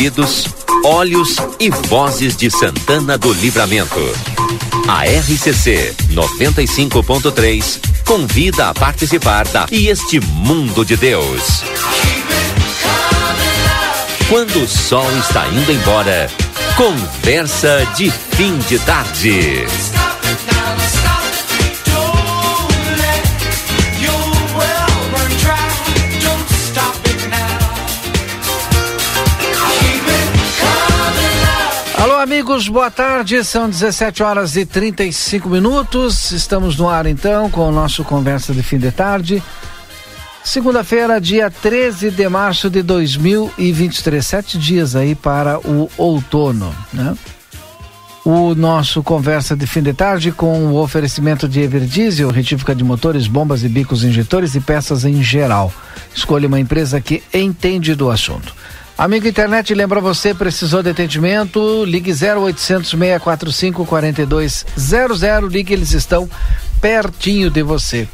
ouvidos, olhos e vozes de Santana do Livramento. A RCC 95.3 convida a participar da E Este Mundo de Deus. Quando o sol está indo embora, conversa de fim de tarde. Amigos, boa tarde. São 17 horas e 35 minutos. Estamos no ar então com o nosso Conversa de Fim de Tarde. Segunda-feira, dia 13 de março de 2023. Sete dias aí para o outono, né? O nosso Conversa de Fim de Tarde com o oferecimento de Everdiesel, retífica de motores, bombas e bicos injetores e peças em geral. Escolha uma empresa que entende do assunto. Amigo internet, lembra você, precisou de atendimento? Ligue 0800 645 4200. Ligue, eles estão pertinho de você.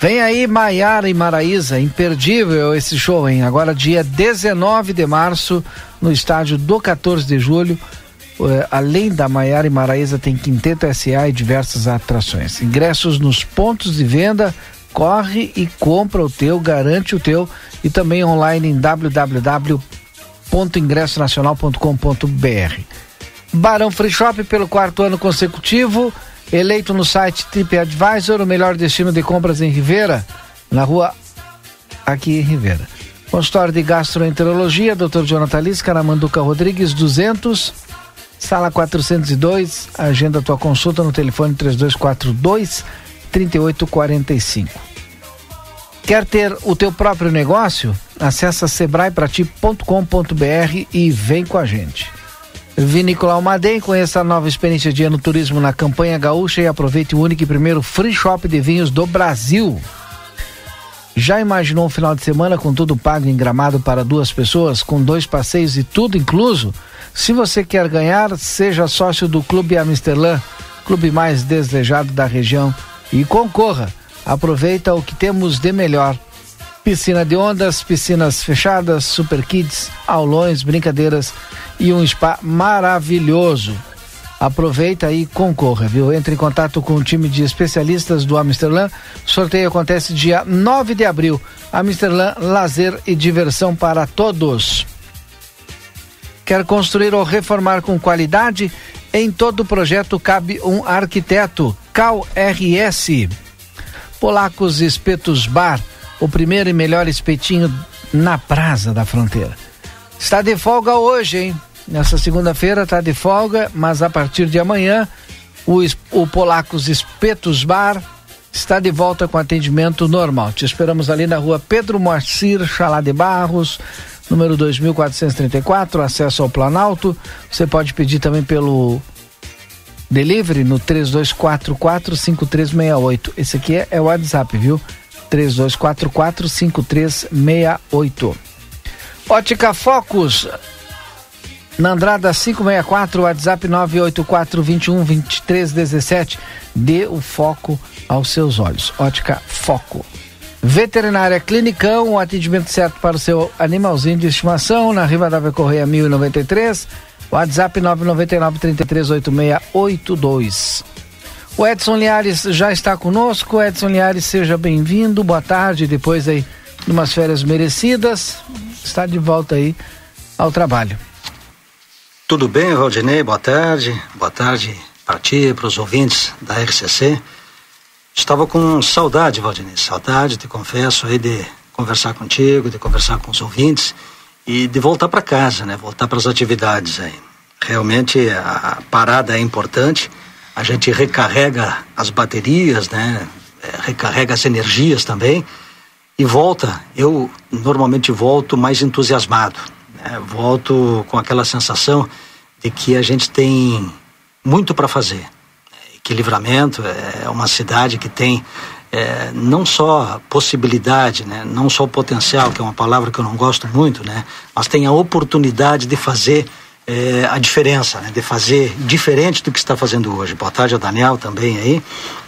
Vem aí Maiara e Maraísa, imperdível esse show, hein? Agora dia 19 de março, no estádio do 14 de julho. Uh, além da Maiara e Maraísa, tem Quinteto SA e diversas atrações. Ingressos nos pontos de venda, corre e compra o teu, garante o teu e também online em www.ingressonacional.com.br. Barão Free Shop pelo quarto ano consecutivo Eleito no site TripAdvisor, o melhor destino de compras em Rivera, na rua aqui em Rivera. Consultório de Gastroenterologia, Dr. Jonathan Lisca, na Rodrigues, 200, sala 402. Agenda tua consulta no telefone 3242 3845. Quer ter o teu próprio negócio? Acesse sebraeprati.com.br e vem com a gente. Vinícola Almaden, conheça a nova experiência de ano turismo na campanha gaúcha e aproveite o único e primeiro free shop de vinhos do Brasil. Já imaginou um final de semana com tudo pago em gramado para duas pessoas, com dois passeios e tudo incluso? Se você quer ganhar, seja sócio do Clube Amsterdã, clube mais desejado da região, e concorra. Aproveita o que temos de melhor. Piscina de ondas, piscinas fechadas, super kids, aulões, brincadeiras e um spa maravilhoso. Aproveita e concorra, viu? Entre em contato com o time de especialistas do Amsterdã. Sorteio acontece dia 9 de abril. Amsterdã, lazer e diversão para todos. Quer construir ou reformar com qualidade? Em todo projeto cabe um arquiteto. Cal RS. Polacos Espetos Bar, o primeiro e melhor espetinho na Praça da Fronteira. Está de folga hoje, hein? Nessa segunda-feira está de folga, mas a partir de amanhã o, o Polacos Espetos Bar está de volta com atendimento normal. Te esperamos ali na rua Pedro Moacir Chalá de Barros, número 2434, acesso ao Planalto. Você pode pedir também pelo delivery no 32445368. Esse aqui é, é o WhatsApp, viu? 32445368. Ótica Focus na Andrada 564, WhatsApp 984212317. Dê o foco aos seus olhos. Ótica Foco. Veterinária Clinicão, o atendimento certo para o seu animalzinho de estimação, na Rivadavia Correia 1093, WhatsApp 999-338682. O Edson Liares já está conosco. Edson Liares, seja bem-vindo. Boa tarde. Depois aí de umas férias merecidas, está de volta aí ao trabalho. Tudo bem, Valdinei? Boa tarde. Boa tarde para ti, para os ouvintes da RCC. Estava com saudade, Valdinei. Saudade, te confesso, aí de conversar contigo, de conversar com os ouvintes e de voltar para casa, né? Voltar para as atividades aí. Realmente a parada é importante. A gente recarrega as baterias, né? É, recarrega as energias também e volta. Eu normalmente volto mais entusiasmado é, volto com aquela sensação de que a gente tem muito para fazer. Que Livramento é uma cidade que tem é, não só possibilidade, né, não só potencial, que é uma palavra que eu não gosto muito, né, mas tem a oportunidade de fazer é, a diferença, né, de fazer diferente do que está fazendo hoje. Boa tarde ao Daniel também aí.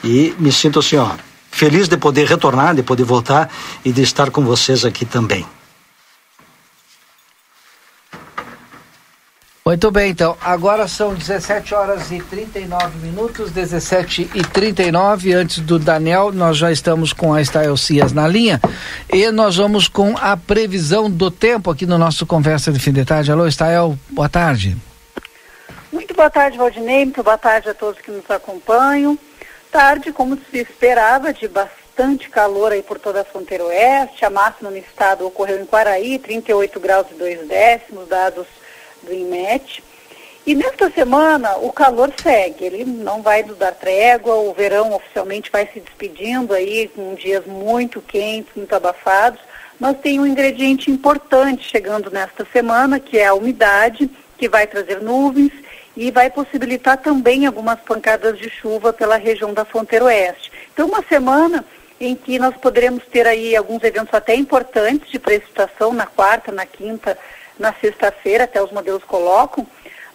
E me sinto assim, ó, feliz de poder retornar, de poder voltar e de estar com vocês aqui também. Muito bem, então. Agora são 17 horas e 39 minutos, 17 e 39. Antes do Daniel, nós já estamos com a Estael Cias na linha e nós vamos com a previsão do tempo aqui no nosso Conversa de Fim de Tarde. Alô, Estael, boa tarde. Muito boa tarde, Valdinei. Muito boa tarde a todos que nos acompanham. Tarde, como se esperava, de bastante calor aí por toda a fronteira oeste. A máxima no estado ocorreu em Quaraí, 38 graus e 2 décimos, dados do IMET. E nesta semana o calor segue, ele não vai nos dar trégua, o verão oficialmente vai se despedindo aí com dias muito quentes, muito abafados, mas tem um ingrediente importante chegando nesta semana, que é a umidade, que vai trazer nuvens e vai possibilitar também algumas pancadas de chuva pela região da fronteira oeste. Então uma semana em que nós poderemos ter aí alguns eventos até importantes de precipitação na quarta, na quinta na sexta-feira, até os modelos colocam,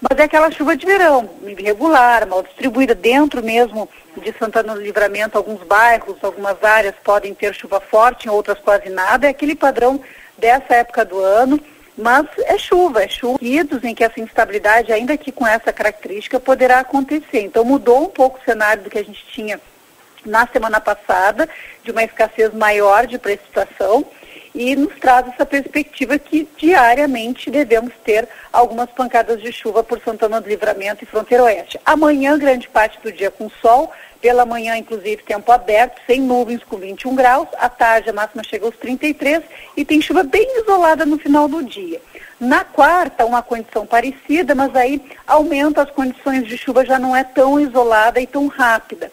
mas é aquela chuva de verão, irregular, mal distribuída dentro mesmo de Santana do Livramento, alguns bairros, algumas áreas podem ter chuva forte, em outras quase nada, é aquele padrão dessa época do ano, mas é chuva, é chuva em que essa instabilidade, ainda que com essa característica, poderá acontecer. Então mudou um pouco o cenário do que a gente tinha na semana passada, de uma escassez maior de precipitação, e nos traz essa perspectiva que diariamente devemos ter algumas pancadas de chuva por Santana do Livramento e Fronteira Oeste. Amanhã, grande parte do dia com sol, pela manhã, inclusive, tempo aberto, sem nuvens com 21 graus, à tarde a máxima chega aos 33 e tem chuva bem isolada no final do dia. Na quarta, uma condição parecida, mas aí aumenta as condições de chuva, já não é tão isolada e tão rápida.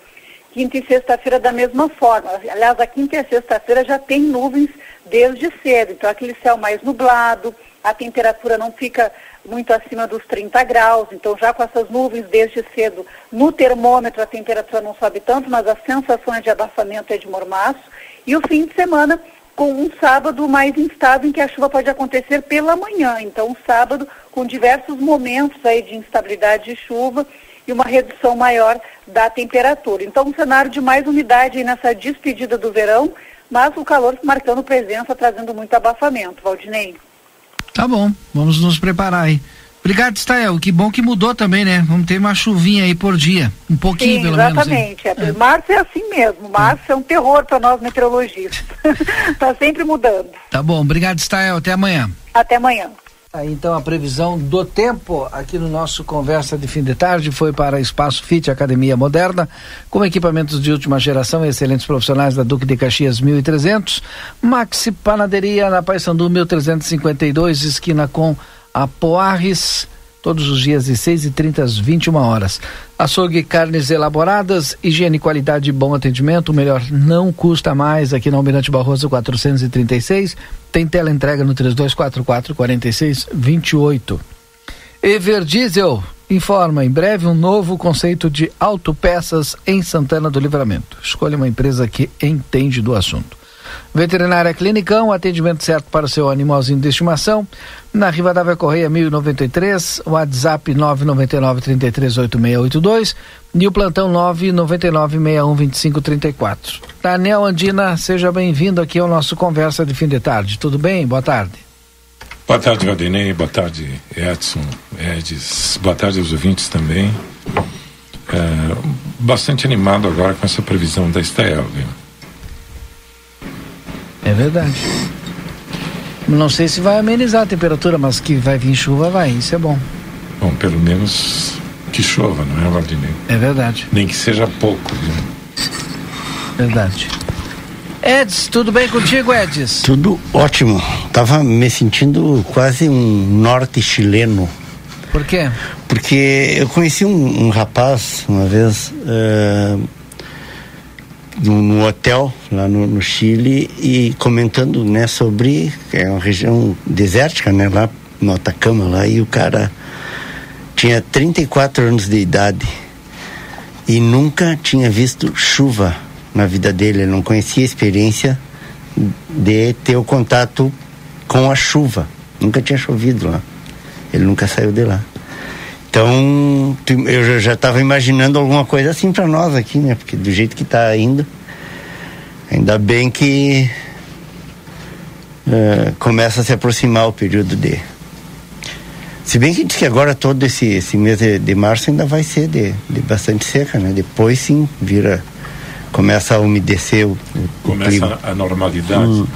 Quinta e sexta-feira da mesma forma. Aliás, a quinta e a sexta-feira já tem nuvens desde cedo. Então, aquele céu mais nublado, a temperatura não fica muito acima dos 30 graus. Então, já com essas nuvens desde cedo, no termômetro a temperatura não sobe tanto, mas as sensações de abafamento é de mormaço. E o fim de semana com um sábado mais instável em que a chuva pode acontecer pela manhã. Então, um sábado com diversos momentos aí de instabilidade de chuva e uma redução maior da temperatura. Então, um cenário de mais umidade nessa despedida do verão, mas o calor marcando presença, trazendo muito abafamento. Valdinei. Tá bom, vamos nos preparar aí. Obrigado, Stael. Que bom que mudou também, né? Vamos ter uma chuvinha aí por dia. Um pouquinho, Sim, pelo exatamente. menos. É. Março é assim mesmo. Março é, é um terror para nós meteorologistas. Está sempre mudando. Tá bom. Obrigado, Stael. Até amanhã. Até amanhã. Então a previsão do tempo aqui no nosso conversa de fim de tarde foi para Espaço Fit Academia Moderna, com equipamentos de última geração e excelentes profissionais da Duque de Caxias 1300, Maxi Panaderia na Paysandu 1352, esquina com a Poarres todos os dias de 6 e 30 às 21 horas. Açougue carnes elaboradas, higiene, qualidade e bom atendimento. O melhor não custa mais aqui na Almirante Barroso 436. Tem tela entrega no 3244 4628. Ever Diesel informa em breve um novo conceito de autopeças em Santana do Livramento. Escolha uma empresa que entende do assunto. Veterinária Clinicão, atendimento certo para o seu animalzinho de estimação. Na Rivadavia Correia 1093, WhatsApp 999 338682 e o plantão 999 612534. Daniel Andina, seja bem-vindo aqui ao nosso Conversa de Fim de Tarde. Tudo bem? Boa tarde. Boa tarde, Valdinei. Boa tarde, Edson, Edis. Boa tarde aos ouvintes também. É, bastante animado agora com essa previsão da Estael, viu? É verdade. Não sei se vai amenizar a temperatura, mas que vai vir chuva, vai. Isso é bom. Bom, pelo menos que chova, não é, Valdinei? É verdade. Nem que seja pouco, viu? Verdade. Eds, tudo bem contigo, Eds? Tudo ótimo. Tava me sentindo quase um norte chileno. Por quê? Porque eu conheci um, um rapaz uma vez. Uh, no hotel lá no, no, Chile e comentando né sobre é uma região desértica né lá no Atacama lá e o cara tinha 34 anos de idade e nunca tinha visto chuva na vida dele. Ele não conhecia a experiência de ter o contato com a chuva. Nunca tinha chovido lá. Ele nunca saiu de lá então, eu já estava imaginando alguma coisa assim para nós aqui, né? Porque do jeito que está indo, ainda bem que uh, começa a se aproximar o período de Se bem que diz que agora todo esse, esse mês de, de março ainda vai ser de, de bastante seca, né? Depois sim vira começa a umedecer o, o começa clima. a normalidade. Hum.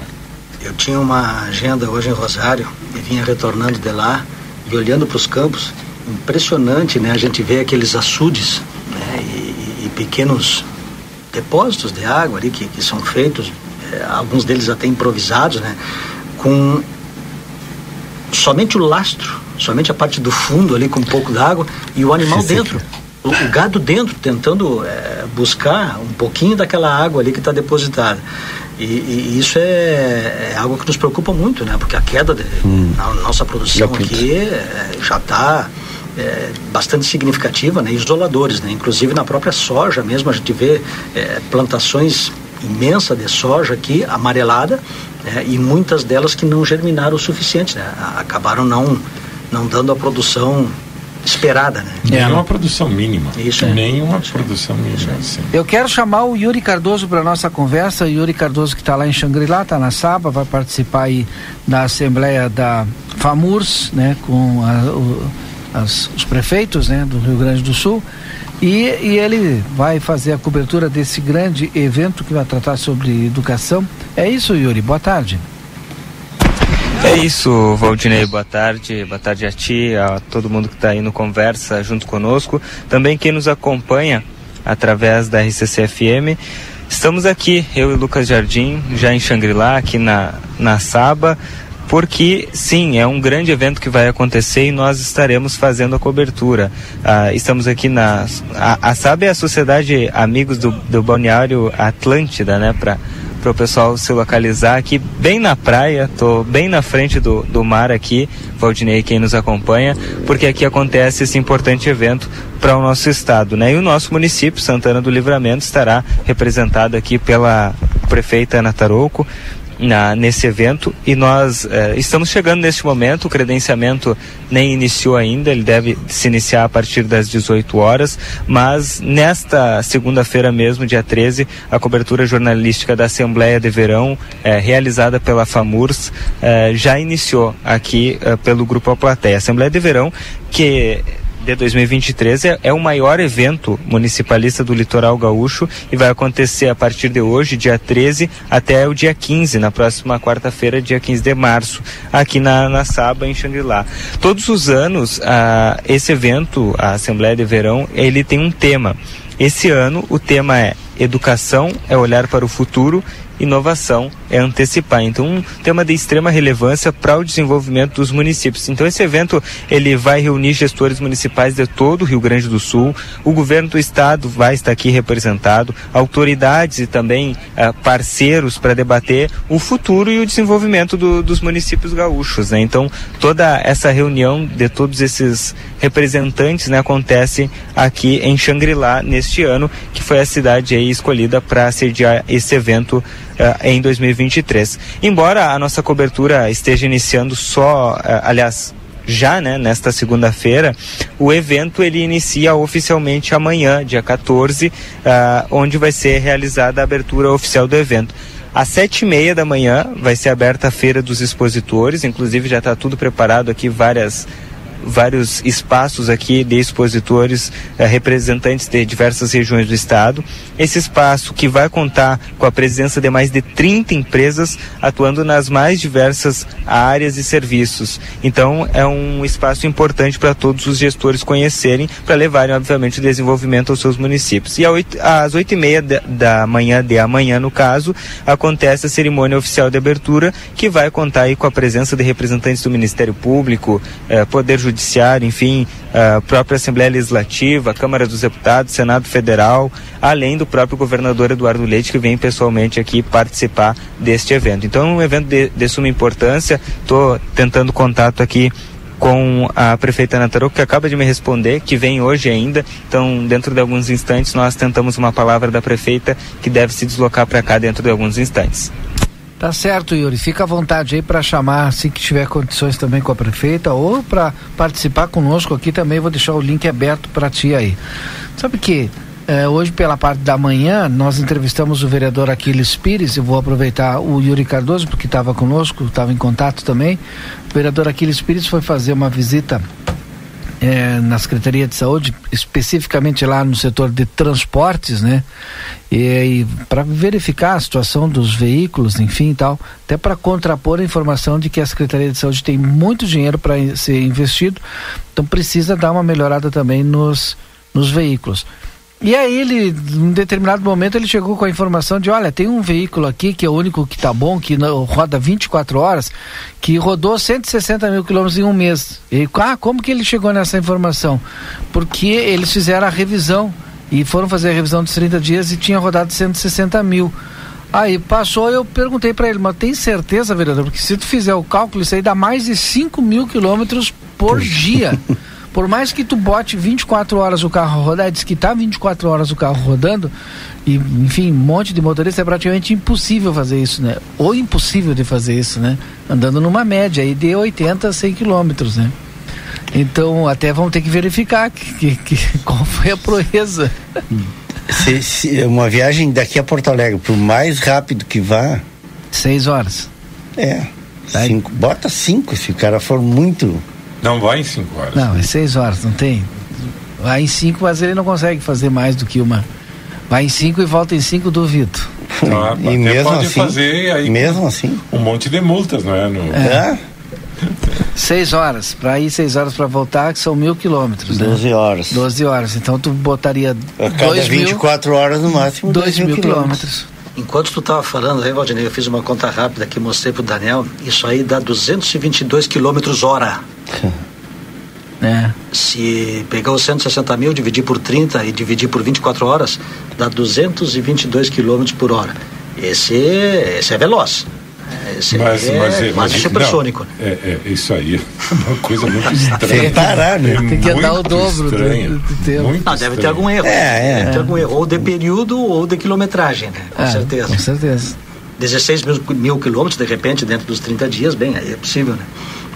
Eu tinha uma agenda hoje em Rosário e vinha retornando de lá e olhando para os campos, impressionante, né? A gente vê aqueles açudes né? e, e pequenos depósitos de água ali que, que são feitos, é, alguns deles até improvisados, né? Com somente o lastro, somente a parte do fundo ali com um pouco d'água e o animal dentro o, o gado dentro, tentando é, buscar um pouquinho daquela água ali que está depositada. E, e, isso é, é, algo que nos preocupa muito, né? Porque a queda de, hum. nossa produção aqui é, já está é, bastante significativa, né? Isoladores, né? Inclusive na própria soja mesmo a gente vê é, plantações imensas de soja aqui amarelada né? e muitas delas que não germinaram o suficiente, né? Acabaram não não dando a produção esperada, né? É uma produção mínima. Isso é. Nem uma produção mínima. Assim. Eu quero chamar o Yuri Cardoso para nossa conversa. O Yuri Cardoso que está lá em Xangri-Lá, está na Saba, vai participar aí da Assembleia da FAMURS, né? Com a, o, as, os prefeitos, né? Do Rio Grande do Sul. E, e ele vai fazer a cobertura desse grande evento que vai tratar sobre educação. É isso, Yuri. Boa tarde. É isso, Valdinei, boa tarde, boa tarde a ti, a todo mundo que está aí no Conversa junto conosco, também quem nos acompanha através da RCC-FM. Estamos aqui, eu e Lucas Jardim, já em Xangri-Lá, aqui na, na Saba, porque sim, é um grande evento que vai acontecer e nós estaremos fazendo a cobertura. Ah, estamos aqui na. A, a SAB é a Sociedade Amigos do, do Balneário Atlântida, né? Para para o pessoal se localizar aqui bem na praia, tô bem na frente do, do mar aqui, Valdinei quem nos acompanha, porque aqui acontece esse importante evento para o nosso estado, né? E o nosso município, Santana do Livramento, estará representado aqui pela prefeita Ana Tarouco, na, nesse evento. E nós eh, estamos chegando neste momento, o credenciamento nem iniciou ainda, ele deve se iniciar a partir das 18 horas, mas nesta segunda-feira mesmo, dia 13, a cobertura jornalística da Assembleia de Verão, eh, realizada pela FAMURS, eh, já iniciou aqui pelo Grupo A Plateia. Assembleia de Verão que de 2023 é, é, o maior evento municipalista do litoral gaúcho e vai acontecer a partir de hoje, dia 13, até o dia 15, na próxima quarta-feira, dia 15 de março, aqui na, na Saba, em Xangri-Lá. Todos os anos, ah, esse evento, a Assembleia de Verão, ele tem um tema. Esse ano, o tema é Educação é olhar para o futuro inovação é antecipar. Então, um tema de extrema relevância para o desenvolvimento dos municípios. Então, esse evento ele vai reunir gestores municipais de todo o Rio Grande do Sul. O governo do estado vai estar aqui representado, autoridades e também uh, parceiros para debater o futuro e o desenvolvimento do, dos municípios gaúchos. Né? Então, toda essa reunião de todos esses representantes né, acontece aqui em Xangri-Lá neste ano, que foi a cidade escolhida para sediar esse evento em 2023. Embora a nossa cobertura esteja iniciando só, uh, aliás, já né, nesta segunda-feira, o evento ele inicia oficialmente amanhã, dia 14, uh, onde vai ser realizada a abertura oficial do evento. Às sete e meia da manhã vai ser aberta a feira dos expositores, inclusive já está tudo preparado aqui, várias vários espaços aqui de expositores, eh, representantes de diversas regiões do estado. Esse espaço que vai contar com a presença de mais de 30 empresas atuando nas mais diversas áreas e serviços. Então, é um espaço importante para todos os gestores conhecerem, para levarem, obviamente, o desenvolvimento aos seus municípios. E às oito e meia da manhã de amanhã, no caso, acontece a cerimônia oficial de abertura, que vai contar aí com a presença de representantes do Ministério Público, eh, Poder Judiciário, Judiciário, enfim, a própria Assembleia Legislativa, Câmara dos Deputados, Senado Federal, além do próprio governador Eduardo Leite, que vem pessoalmente aqui participar deste evento. Então, é um evento de, de suma importância. Estou tentando contato aqui com a prefeita Nataroco, que acaba de me responder, que vem hoje ainda. Então, dentro de alguns instantes, nós tentamos uma palavra da prefeita que deve se deslocar para cá dentro de alguns instantes. Tá certo, Yuri. Fica à vontade aí para chamar, assim que tiver condições também com a prefeita, ou para participar conosco aqui também. Vou deixar o link aberto para ti aí. Sabe que eh, hoje, pela parte da manhã, nós entrevistamos o vereador Aquiles Pires. Eu vou aproveitar o Yuri Cardoso, porque estava conosco, estava em contato também. O vereador Aquiles Pires foi fazer uma visita é, na Secretaria de Saúde, especificamente lá no setor de transportes, né? E, e para verificar a situação dos veículos, enfim, tal, até para contrapor a informação de que a Secretaria de Saúde tem muito dinheiro para ser investido, então precisa dar uma melhorada também nos, nos veículos. E aí ele, em determinado momento, ele chegou com a informação de, olha, tem um veículo aqui que é o único que tá bom, que roda 24 horas, que rodou 160 mil quilômetros em um mês. E, ah, como que ele chegou nessa informação? Porque eles fizeram a revisão e foram fazer a revisão dos 30 dias e tinha rodado 160 mil. Aí passou, eu perguntei para ele, mas tem certeza, vereador? Porque se tu fizer o cálculo, isso aí dá mais de 5 mil quilômetros por dia. Por mais que tu bote 24 horas o carro rodar, diz que tá 24 horas o carro rodando, e enfim, um monte de motorista é praticamente impossível fazer isso, né? Ou impossível de fazer isso, né? Andando numa média aí de 80 a 100 quilômetros, né? Então, até vamos ter que verificar que, que, que qual foi a proeza. Se, se, uma viagem daqui a Porto Alegre, por mais rápido que vá. Seis horas. É. Cinco, bota cinco se o cara for muito não vai em 5 horas. Não, é 6 horas, não tem. Vai em 5, mas ele não consegue fazer mais do que uma. Vai em 5 e volta em 5, duvido. Ah, e mesmo pode assim, fazer aí mesmo assim um monte de multas, não é? No... É. Seis horas, para ir seis horas para voltar, que são mil quilômetros. Doze né? horas. Doze horas. Então tu botaria. A cada dois 24 mil, horas no máximo. Dois, dois mil, mil quilômetros. quilômetros. Enquanto tu estava falando aí, Valdinei, eu fiz uma conta rápida que mostrei pro Daniel. Isso aí dá 222 quilômetros hora. É. Se pegar os 160 mil, dividir por 30 e dividir por 24 horas, dá 222 quilômetros por hora. Esse, esse é veloz. Esse mas, é, mas, é, mas, supersônico. Não, é, é, isso aí é uma coisa muito estranha. Tem que parar, né? Tem que andar o dobro estranha, do, do tempo. Muito ah, deve ter algum erro. É, é. Deve ter algum erro. Ou de período ou de quilometragem, né? Com é, certeza. Com certeza. 16 mil, mil quilômetros, de repente, dentro dos 30 dias, bem, aí é possível, né?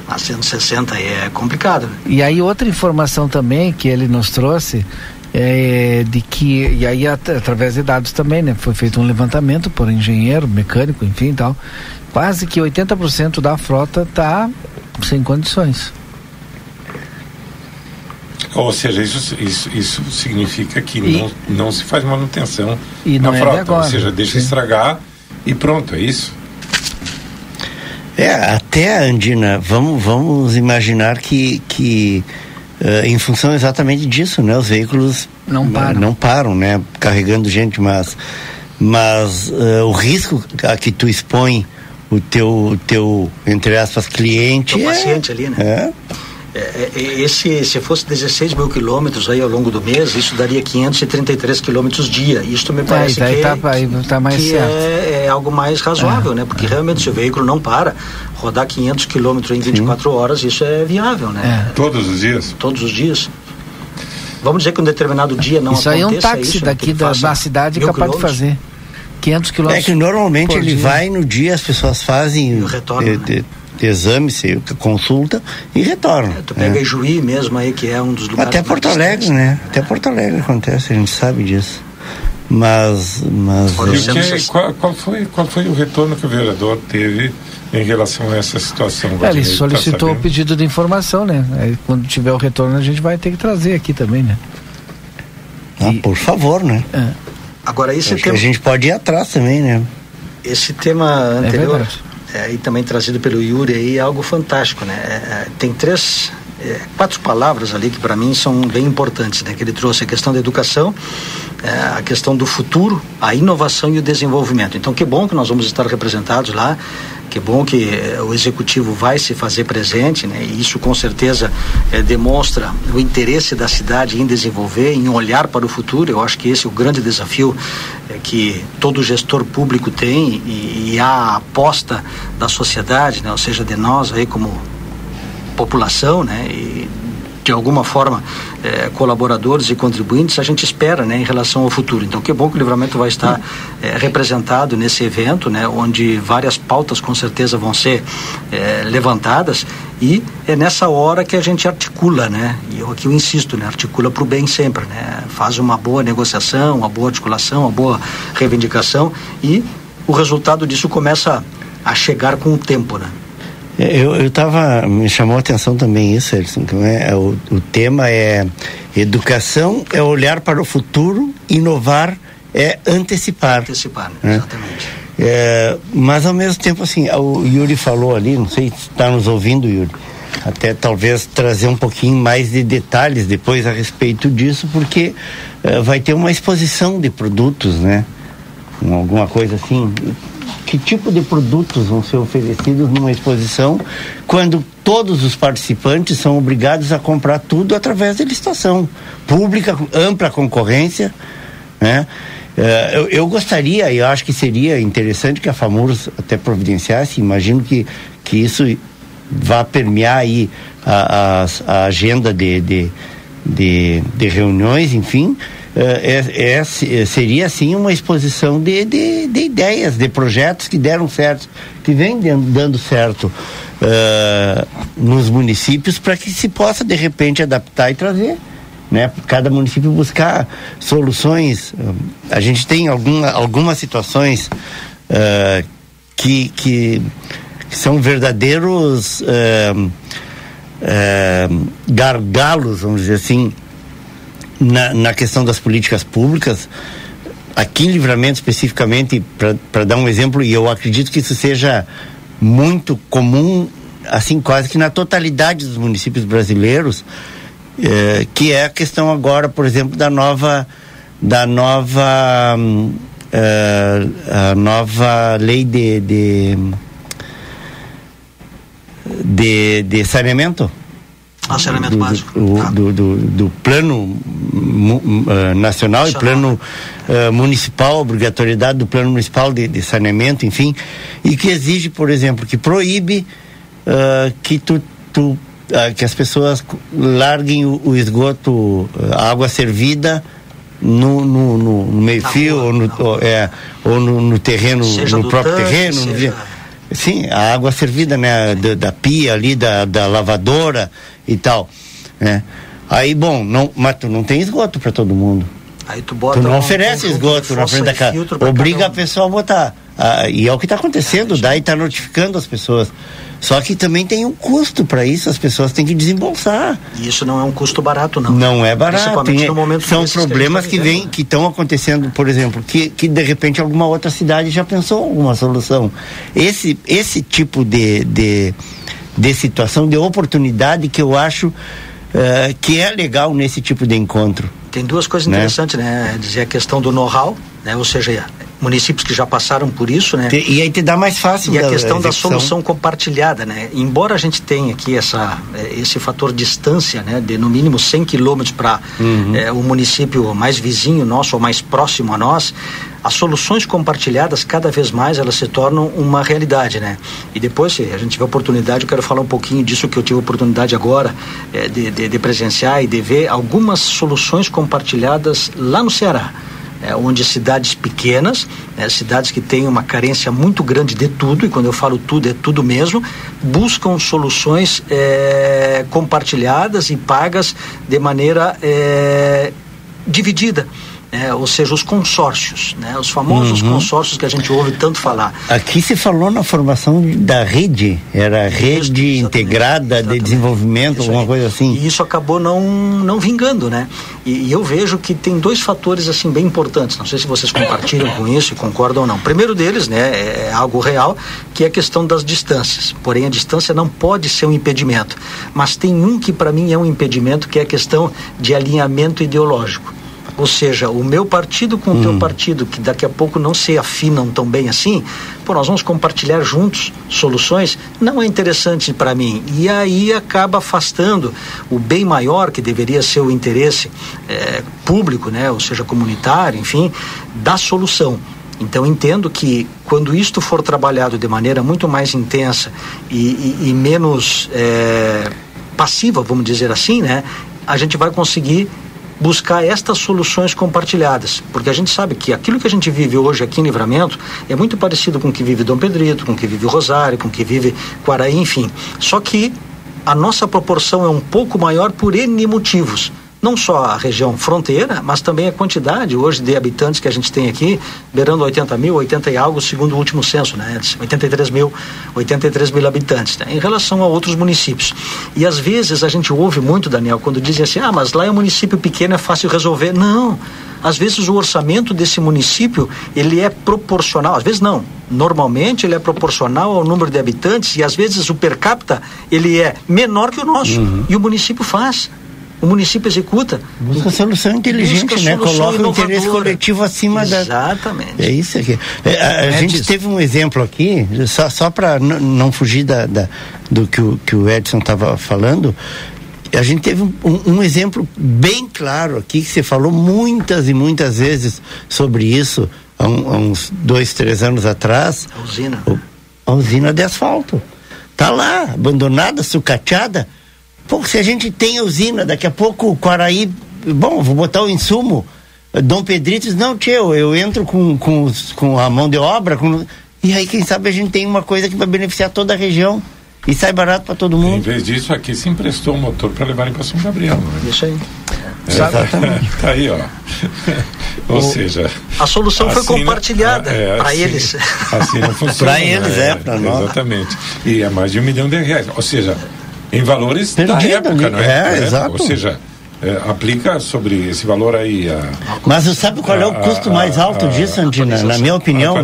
a 160 é complicado. Né? E aí outra informação também que ele nos trouxe é de que, e aí at através de dados também, né? Foi feito um levantamento por engenheiro, mecânico, enfim e tal. Quase que 80% da frota está sem condições. Ou seja, isso, isso, isso significa que e, não, não se faz manutenção e na é frota. Agora, ou seja, deixa sim. estragar e pronto, é isso? É, até, Andina, vamos, vamos imaginar que, que uh, em função exatamente disso, né? Os veículos não param, não param né? Carregando gente, mas, mas uh, o risco a que tu expõe o teu, teu entre aspas, cliente... O é, paciente ali, né? É. É, é, esse, se fosse 16 mil quilômetros aí ao longo do mês, isso daria 533 quilômetros dia. Isso me parece é, que, tá, tá mais que é, é, algo mais razoável, é, né? Porque realmente se o veículo não para, rodar 500 quilômetros em 24 Sim. horas, isso é viável, né? É. Todos os dias? Todos os dias. Vamos dizer que um determinado dia não isso aconteça aí é um táxi isso, daqui da, da cidade capaz de fazer. 500 quilômetros. É que normalmente ele dia. vai no dia, as pessoas fazem. E retorno, né? exame, se consulta e retorna. É, tu pega é. Juí mesmo aí, que é um dos lugares. Até Porto Alegre, né? Até Porto Alegre acontece, a gente sabe disso. Mas. mas que, qual, qual, foi, qual foi o retorno que o vereador teve em relação a essa situação? É, ele solicitou tá o pedido de informação, né? Aí, quando tiver o retorno, a gente vai ter que trazer aqui também, né? Ah, e... por favor, né? É. Agora, esse tema... a gente pode ir atrás também, né? Esse tema anterior. É é, e também trazido pelo Yuri aí, é algo fantástico, né? É, é, tem três, é, quatro palavras ali que para mim são bem importantes, né? Que ele trouxe a questão da educação, é, a questão do futuro, a inovação e o desenvolvimento. Então, que bom que nós vamos estar representados lá, que bom que é, o executivo vai se fazer presente, né? E isso com certeza é, demonstra o interesse da cidade em desenvolver, em olhar para o futuro. Eu acho que esse é o grande desafio é, que todo gestor público tem e, e a aposta da sociedade, né? Ou seja, de nós aí como população, né? E de alguma forma eh, colaboradores e contribuintes a gente espera né, em relação ao futuro. Então que bom que o livramento vai estar eh, representado nesse evento, né, onde várias pautas com certeza vão ser eh, levantadas e é nessa hora que a gente articula, né? E eu aqui eu insisto, né? Articula para o bem sempre, né? Faz uma boa negociação, uma boa articulação, uma boa reivindicação e o resultado disso começa a chegar com o tempo, né? Eu, eu tava, me chamou a atenção também isso, Elson, que é, o, o tema é educação é olhar para o futuro, inovar é antecipar. Antecipar, né? exatamente. É, mas ao mesmo tempo, assim, o Yuri falou ali, não sei se está nos ouvindo, Yuri, até talvez trazer um pouquinho mais de detalhes depois a respeito disso, porque é, vai ter uma exposição de produtos, né? Alguma coisa assim. Que tipo de produtos vão ser oferecidos numa exposição quando todos os participantes são obrigados a comprar tudo através de licitação pública, ampla concorrência, né? Uh, eu, eu, gostaria, eu acho que seria interessante que a FAMURS até providenciasse, imagino que, que isso vá permear aí a, a, a agenda de, de, de, de, reuniões, enfim, é, é, seria assim uma exposição de, de, de, ideias, de projetos que deram certo, que vem dando certo uh, nos municípios para que se possa de repente adaptar e trazer né? Cada município buscar soluções. A gente tem alguma, algumas situações uh, que, que, são verdadeiros uh, gargalos, vamos dizer assim, na, na questão das políticas públicas. Aqui em Livramento, especificamente, para dar um exemplo, e eu acredito que isso seja muito comum, assim, quase que na totalidade dos municípios brasileiros, é, que é a questão agora, por exemplo, da nova da nova é, a nova lei de de, de, de saneamento saneamento básico do, tá. do, do, do, plano uh, nacional e plano uh, municipal, obrigatoriedade do plano municipal de, de, saneamento, enfim, e que exige, por exemplo, que proíbe uh, que tu, tu que as pessoas larguem o, o esgoto, a água servida no, no, no, no meio-fio ou, no, ou, é, ou no, no terreno, seja no próprio tanque, terreno. Seja... Sim, a água servida, né? Da, da, pia ali, da, da lavadora e tal. Né? Aí, bom, não, mas tu não tem esgoto para todo mundo. Aí tu bota. Tu não um, oferece esgoto na frente da casa. Obriga um. a pessoa a botar. Ah, e é o que está acontecendo, daí está notificando as pessoas. Só que também tem um custo para isso, as pessoas têm que desembolsar. E isso não é um custo barato, não. Não é barato. Tem, no momento são problemas que, vêm, que estão acontecendo, por exemplo, que, que de repente alguma outra cidade já pensou alguma solução. Esse, esse tipo de, de, de situação, de oportunidade que eu acho uh, que é legal nesse tipo de encontro. Tem duas coisas né? interessantes, né? Dizer a questão do know-how, né? Ou seja, municípios que já passaram por isso, né? E aí te dá mais fácil. E a questão da solução compartilhada, né? Embora a gente tenha aqui essa, eh, esse fator distância, né? De no mínimo 100 quilômetros para uhum. é, o município mais vizinho nosso ou mais próximo a nós, as soluções compartilhadas cada vez mais elas se tornam uma realidade, né? E depois, se a gente tiver oportunidade, eu quero falar um pouquinho disso que eu tive oportunidade agora é, de, de, de presenciar e de ver algumas soluções compartilhadas lá no Ceará é, onde cidades pequenas, né, cidades que têm uma carência muito grande de tudo, e quando eu falo tudo, é tudo mesmo, buscam soluções é, compartilhadas e pagas de maneira é, dividida é, ou seja, os consórcios, né? os famosos uhum. consórcios que a gente ouve tanto falar. Aqui se falou na formação da rede, era rede isso, integrada exatamente. de desenvolvimento, isso alguma aí. coisa assim. E isso acabou não, não vingando, né? E, e, eu vejo que tem dois fatores assim bem importantes, não sei se vocês compartilham com isso e concordam ou não. Primeiro deles, né, é, é algo real, que é a questão das distâncias. Porém, a distância não pode ser um impedimento. Mas tem um que para mim é um impedimento, que é a questão de alinhamento ideológico. Ou seja, o meu partido com o teu hum. partido, que daqui a pouco não se afinam tão bem assim, pô, nós vamos compartilhar juntos soluções, não é interessante para mim. E aí acaba afastando o bem maior, que deveria ser o interesse é, público, né, ou seja, comunitário, enfim, da solução. Então entendo que quando isto for trabalhado de maneira muito mais intensa e, e, e menos é, passiva, vamos dizer assim, né, a gente vai conseguir buscar estas soluções compartilhadas, porque a gente sabe que aquilo que a gente vive hoje aqui em Livramento é muito parecido com o que vive Dom Pedrito, com o que vive Rosário, com o que vive Quaraí, enfim. Só que a nossa proporção é um pouco maior por N motivos. Não só a região fronteira, mas também a quantidade hoje de habitantes que a gente tem aqui, beirando 80 mil, 80 e algo, segundo o último censo, né? 83 mil, 83 mil habitantes, né? em relação a outros municípios. E às vezes a gente ouve muito, Daniel, quando dizem assim, ah, mas lá é um município pequeno, é fácil resolver. Não, às vezes o orçamento desse município, ele é proporcional, às vezes não, normalmente ele é proporcional ao número de habitantes e às vezes o per capita, ele é menor que o nosso, uhum. e o município faz o município executa. Busca solução inteligente, Busca né? Coloca o interesse coletivo acima Exatamente. da. Exatamente. É isso aqui. É, a, a é gente disso. teve um exemplo aqui, só, só para não fugir da, da, do que o, que o Edson estava falando. A gente teve um, um, um, exemplo bem claro aqui, que você falou muitas e muitas vezes sobre isso, há, um, há uns dois, três anos atrás. A usina. O, a usina de asfalto. Tá lá, abandonada, sucateada Pô, se a gente tem usina, daqui a pouco o Quaraí, bom, vou botar o insumo. Dom Pedrito não, tio, eu entro com, com, com a mão de obra, com, e aí quem sabe a gente tem uma coisa que vai beneficiar toda a região e sai barato para todo mundo. Em vez disso, aqui se emprestou o motor para levarem para São Gabriel. Né? Isso aí. É, Exatamente. tá aí, ó. Ou o, seja. A solução foi compartilhada é, para assim, eles. Assim não funciona. para eles, é, é para nós. Exatamente. E é mais de um milhão de reais. Ou seja, em valores da época, não é? É, exato. Ou seja, é, aplica sobre esse valor aí a, Mas você sabe qual a, é o custo mais alto disso, Andina? Na minha opinião.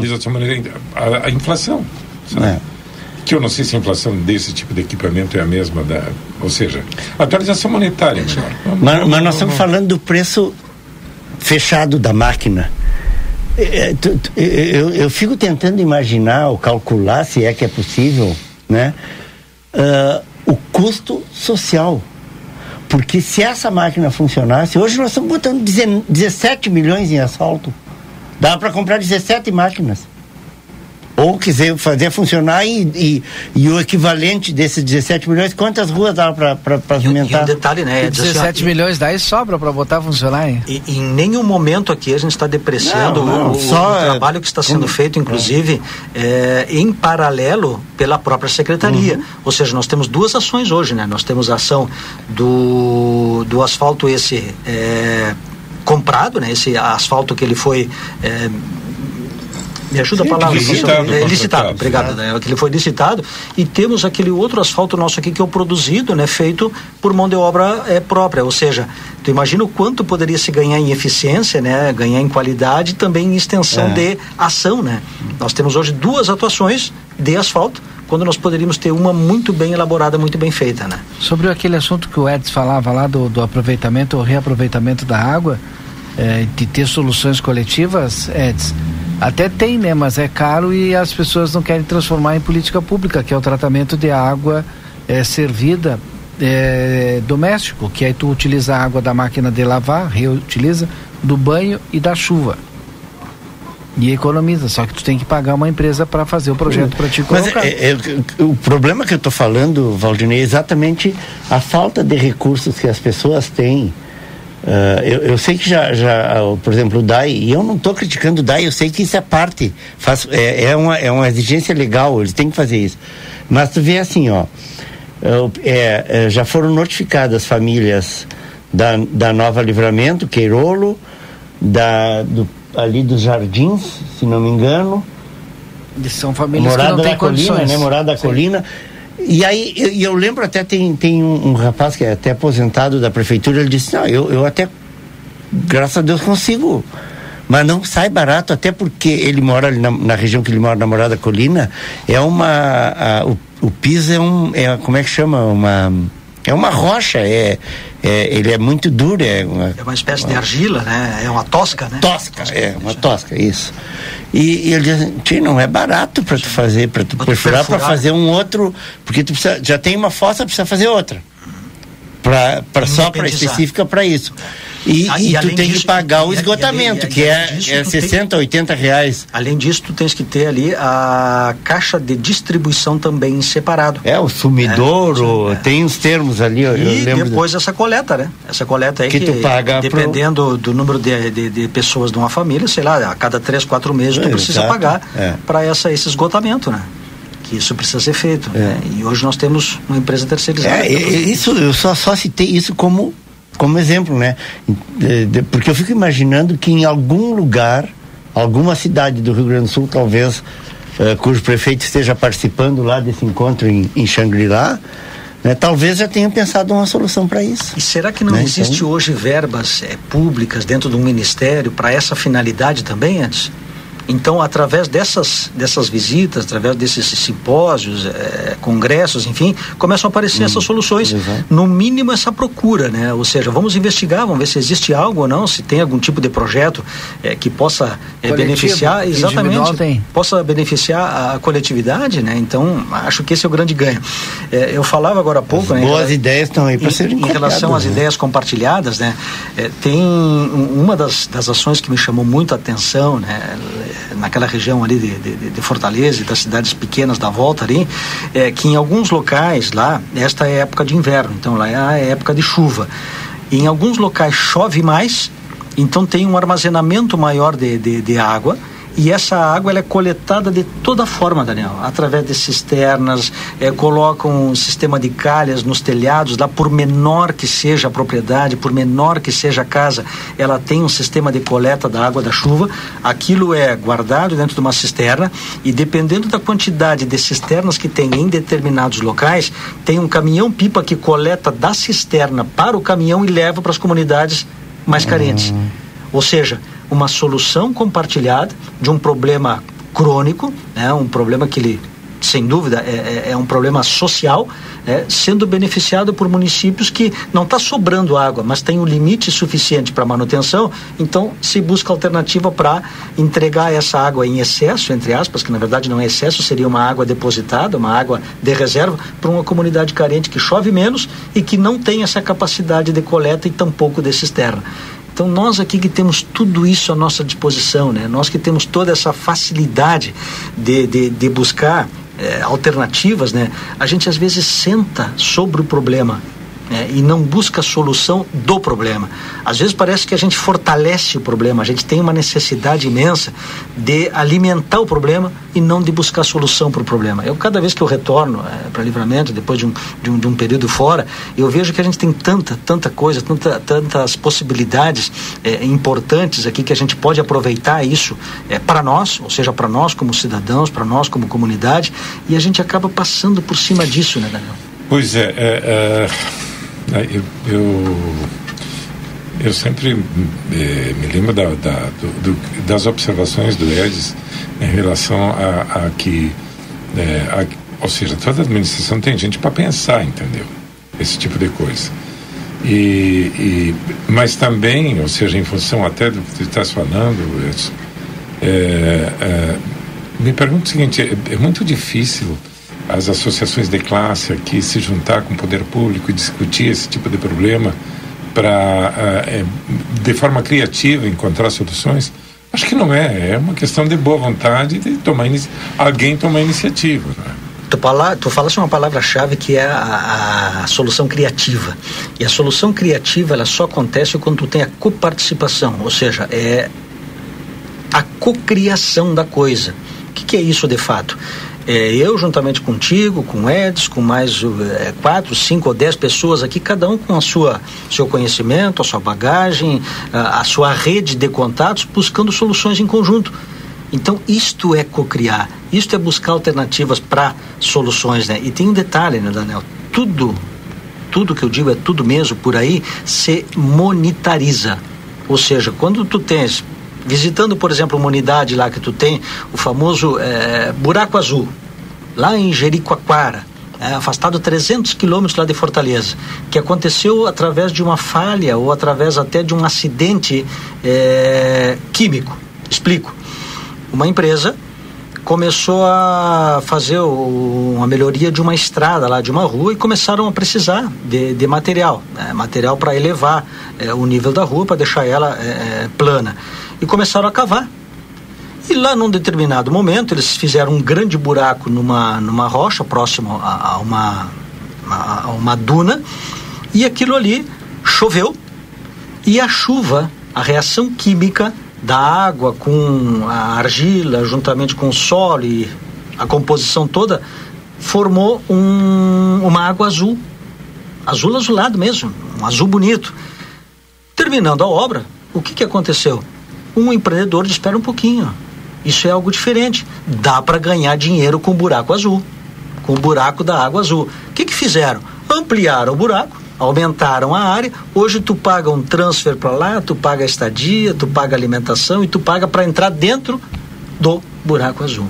A, a inflação. É. Que eu não sei se a inflação desse tipo de equipamento é a mesma da. Ou seja, a atualização monetária. Mas, mas nós estamos falando do preço fechado da máquina. É, eu, eu fico tentando imaginar ou calcular, se é que é possível, né? Uh, o custo social. Porque se essa máquina funcionasse, hoje nós estamos botando 17 milhões em asfalto. Dá para comprar 17 máquinas ou quiser fazer funcionar e, e, e, o equivalente desses 17 milhões, quantas ruas dá para pavimentar? E, um detalhe, né? 17 assim, milhões daí sobra para botar a funcionar, hein? E, em nenhum momento aqui a gente está depreciando não, não, o, só o, trabalho que está sendo é, feito, inclusive, é. É, em paralelo pela própria secretaria. Uhum. Ou seja, nós temos duas ações hoje, né? Nós temos a ação do, do asfalto esse é, comprado, né? Esse asfalto que ele foi é, me ajuda Sim, a palavra. Licitado, é, licitado, obrigado. Né, ele foi licitado. E temos aquele outro asfalto nosso aqui que é o produzido, né, feito por mão de obra é, própria. Ou seja, tu imagina o quanto poderia se ganhar em eficiência, né, ganhar em qualidade e também em extensão é. de ação. Né? Nós temos hoje duas atuações de asfalto quando nós poderíamos ter uma muito bem elaborada, muito bem feita, né? Sobre aquele assunto que o Edson falava lá do, do aproveitamento ou reaproveitamento da água, é, de ter soluções coletivas, Edson, até tem, né? Mas é caro e as pessoas não querem transformar em política pública, que é o tratamento de água é, servida é, doméstico, que aí tu utiliza a água da máquina de lavar, reutiliza, do banho e da chuva. E economiza, só que tu tem que pagar uma empresa para fazer o projeto para te colocar. Mas é, é, o problema que eu estou falando, Valdinei, é exatamente a falta de recursos que as pessoas têm Uh, eu, eu, sei que já, já, por exemplo, o DAI, e eu não estou criticando o DAI, eu sei que isso é parte, faz, é, é, uma, é uma exigência legal, eles têm que fazer isso. Mas tu vê assim, ó, é, é, já foram notificadas famílias da, da Nova Livramento, Queirolo, da, do, ali dos Jardins, se não me engano. São famílias Morada que não têm condições. Colina, né? Morada da. Colina e aí, eu, eu lembro até, tem, tem um, um, rapaz que é até aposentado da prefeitura, ele disse, não, eu, eu até, graças a Deus, consigo. Mas não sai barato, até porque ele mora ali na, na região que ele mora, na Morada Colina, é uma. A, o, o piso é um. É, como é que chama? Uma. É uma rocha, é, é, ele é muito duro. É uma, é uma espécie uma, de argila, né? É uma tosca, né? Tosca, é, uma tosca, isso. E, e ele diz, assim, não é barato para tu fazer, para tu perfurar, para fazer um outro, porque tu precisa, já tem uma fossa, precisa fazer outra. Pra, pra só para específica para isso. E, ah, e, e tu tem disso, que pagar o esgotamento, e, que é, é 60, tem, 80 reais. Além disso, tu tens que ter ali a caixa de distribuição também separado. É, o sumidouro, é, tem os termos ali. e depois de... essa coleta, né? Essa coleta aí que, que tu paga dependendo pro... do número de, de, de, pessoas de uma família, sei lá, a cada 3, 4 meses tu é, precisa exato. pagar é. para esse esgotamento, né? Que isso precisa ser feito. É. Né? E hoje nós temos uma empresa terceirizada. É, isso, eu só, só citei isso como como exemplo, né? Porque eu fico imaginando que em algum lugar, alguma cidade do Rio Grande do Sul, talvez, uh, cujo prefeito esteja participando lá desse encontro em, em Xangri-Lá, né, talvez já tenham pensado uma solução para isso. E será que não né? existe então... hoje verbas é, públicas dentro do ministério para essa finalidade também, antes? Então, através dessas, dessas visitas, através desses simpósios, é, congressos, enfim, começam a aparecer hum, essas soluções. Exato. No mínimo, essa procura, né? Ou seja, vamos investigar, vamos ver se existe algo ou não, se tem algum tipo de projeto é, que possa é, beneficiar, exatamente, possa beneficiar a coletividade, né? Então, acho que esse é o grande ganho. Eu falava agora há pouco, né? Boas ideias estão aí para serem Em relação às né? ideias compartilhadas, né? Tem uma das, das ações que me chamou muito a atenção, né? Naquela região ali de, de, de, Fortaleza e das cidades pequenas da volta ali, é que em alguns locais lá, esta é época de inverno, então lá é a época de chuva. E em alguns locais chove mais, então tem um armazenamento maior de, de, de água e essa água ela é coletada de toda forma, Daniel, através de cisternas, é, colocam um sistema de calhas nos telhados, lá por menor que seja a propriedade, por menor que seja a casa, ela tem um sistema de coleta da água da chuva. Aquilo é guardado dentro de uma cisterna e dependendo da quantidade de cisternas que tem em determinados locais, tem um caminhão pipa que coleta da cisterna para o caminhão e leva para as comunidades mais carentes. Uhum. Ou seja, uma solução compartilhada de um problema crônico, né, um problema que ele, sem dúvida, é, é, é um problema social, é, sendo beneficiado por municípios que não está sobrando água, mas tem um limite suficiente para manutenção, então se busca alternativa para entregar essa água em excesso, entre aspas, que na verdade não é excesso, seria uma água depositada, uma água de reserva, para uma comunidade carente que chove menos e que não tem essa capacidade de coleta e tampouco de cisterna. Então nós aqui que temos tudo isso à nossa disposição, né? Nós que temos toda essa facilidade de, de, de buscar é, alternativas, né? A gente às vezes senta sobre o problema né, e não busca a solução do problema. Às vezes parece que a gente fortalece o problema, a gente tem uma necessidade imensa de alimentar o problema e não de buscar solução para o problema. Eu, cada vez que eu retorno é, para livramento, depois de um, de, um, de um período fora, eu vejo que a gente tem tanta, tanta coisa, tanta, tantas possibilidades é, importantes aqui que a gente pode aproveitar isso é, para nós, ou seja, para nós como cidadãos, para nós como comunidade, e a gente acaba passando por cima disso, né, Daniel? Pois é, é, é eu, eu, eu sempre eh, me lembro da, da do, do, das observações do Edis em relação a, a que, eh, a, ou seja, toda administração tem gente para pensar, entendeu? Esse tipo de coisa. E, e, mas também, ou seja, em função até do que tu estás falando, Edson, é, me pergunto o seguinte: é, é muito difícil as associações de classe aqui se juntar com o poder público e discutir esse tipo de problema para, uh, de forma criativa, encontrar soluções? Acho que não é. É uma questão de boa vontade de tomar alguém tomar iniciativa. Né? Tu, fala, tu falas uma palavra-chave que é a, a, solução criativa. E a solução criativa ela só acontece quando tu tem a coparticipação, ou seja, é a cocriação da coisa. O que, que é isso de fato? É, eu, juntamente contigo, com o com mais é, quatro, cinco ou dez pessoas aqui, cada um com a sua seu conhecimento, a sua bagagem, a, a sua rede de contatos, buscando soluções em conjunto. Então, isto é cocriar, isto é buscar alternativas para soluções, né? E tem um detalhe, né, Daniel? Tudo, tudo que eu digo é tudo mesmo por aí, se monetariza. Ou seja, quando tu tens visitando, por exemplo, uma unidade lá que tu tem, o famoso é, Buraco Azul, lá em Jericoacoara, é, afastado 300 quilômetros lá de Fortaleza, que aconteceu através de uma falha ou através até de um acidente é, químico. Explico. Uma empresa começou a fazer uma melhoria de uma estrada lá, de uma rua, e começaram a precisar de, de material, né? material para elevar é, o nível da rua, para deixar ela plana e começaram a cavar. E lá num determinado momento eles fizeram um grande buraco numa, numa rocha próximo a, a uma, a, uma duna e aquilo ali choveu e a chuva, a reação química da água com a argila juntamente com o solo e a composição toda formou um, uma água azul, azul azulado mesmo, um azul bonito. Terminando a obra, o que, que aconteceu? Um empreendedor disse, espera um pouquinho, isso é algo diferente. Dá para ganhar dinheiro com buraco azul, com o buraco da água azul. O que, que fizeram? Ampliaram o buraco, aumentaram a área. Hoje tu paga um transfer para lá, tu paga estadia, tu paga alimentação e tu paga para entrar dentro do buraco azul.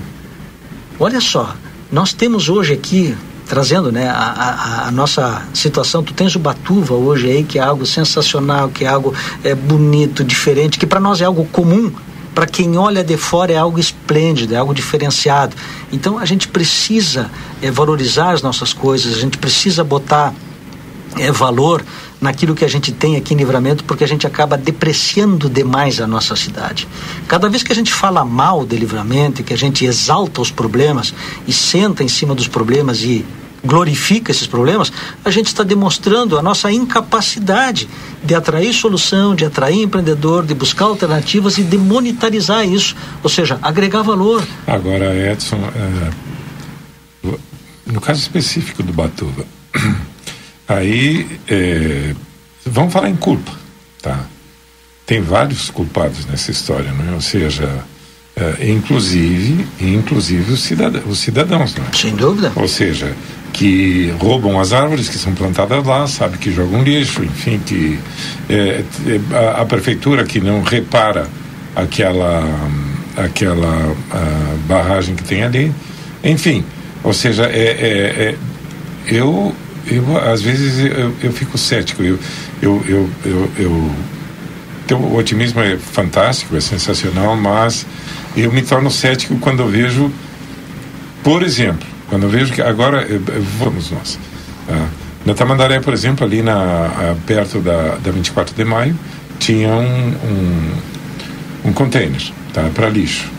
Olha só, nós temos hoje aqui trazendo né, a, a, a, nossa situação. Tu tens o Batuva hoje aí, que é algo sensacional, que é algo é, bonito, diferente, que para nós é algo comum. Para quem olha de fora é algo esplêndido, é algo diferenciado. Então a gente precisa é, valorizar as nossas coisas, a gente precisa botar é, valor naquilo que a gente tem aqui em Livramento, porque a gente acaba depreciando demais a nossa cidade. Cada vez que a gente fala mal de Livramento, que a gente exalta os problemas e senta em cima dos problemas e glorifica esses problemas, a gente está demonstrando a nossa incapacidade de atrair solução, de atrair empreendedor, de buscar alternativas e de monetarizar isso, ou seja, agregar valor. Agora, Edson, é, no caso específico do Batuva, Aí, é, vamos falar em culpa, tá? Tem vários culpados nessa história, não é? Ou seja, é, inclusive, inclusive os, cidadãos, os cidadãos, não é? Sem dúvida. Ou seja, que roubam as árvores que são plantadas lá, sabe que jogam lixo, enfim, que é, é a, a, prefeitura que não repara aquela aquela barragem que tem ali, enfim, ou seja, é, é, é eu eu às vezes eu, eu fico cético. Eu, eu, eu, eu, eu otimismo é fantástico, é sensacional, mas eu me torno cético quando eu vejo, por exemplo, quando eu vejo que agora vamos nós. Tá? Na Tamandaré, por exemplo, ali na, perto da, da 24 de maio, tinha um, um, um container tá, para lixo.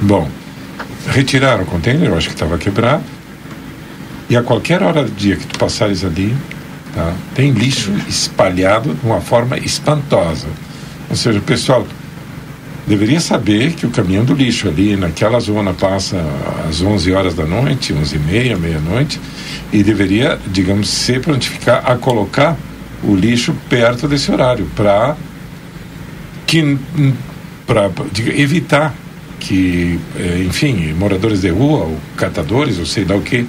Bom, retiraram o container, eu acho que estava quebrado, e a qualquer hora do dia que tu passares ali, tá, tem lixo espalhado de uma forma espantosa. Ou seja, o pessoal deveria saber que o caminhão do lixo ali naquela zona passa às 11 horas da noite, 11 e meia, meia-noite, e deveria, digamos, se prontificar a colocar o lixo perto desse horário para que para evitar que, eh, enfim, moradores de rua ou catadores ou sei lá o que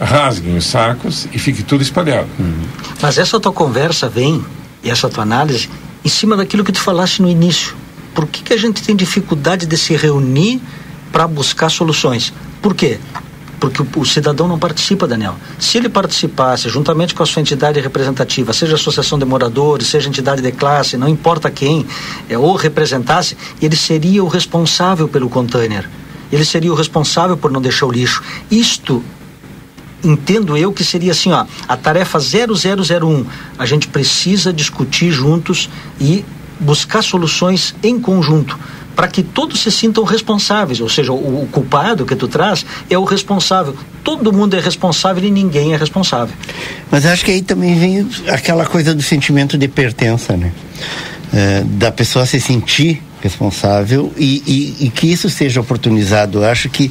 rasguem os sacos e fique tudo espalhado. Uhum. Mas essa tua conversa vem, e essa tua análise, em cima daquilo que tu falaste no início. Por que, que a gente tem dificuldade de se reunir para buscar soluções? Por quê? Porque o, cidadão não participa, Daniel. Se ele participasse juntamente com a sua entidade representativa, seja associação de moradores, seja entidade de classe, não importa quem, é, ou representasse, ele seria o responsável pelo container. Ele seria o responsável por não deixar o lixo. Isto entendo eu que seria assim, ó, a tarefa 0001. A gente precisa discutir juntos e buscar soluções em conjunto para que todos se sintam responsáveis, ou seja, o, o, culpado que tu traz é o responsável. Todo mundo é responsável e ninguém é responsável. Mas acho que aí também vem aquela coisa do sentimento de pertença, né? É, da pessoa se sentir responsável e, e, e, que isso seja oportunizado. Eu acho que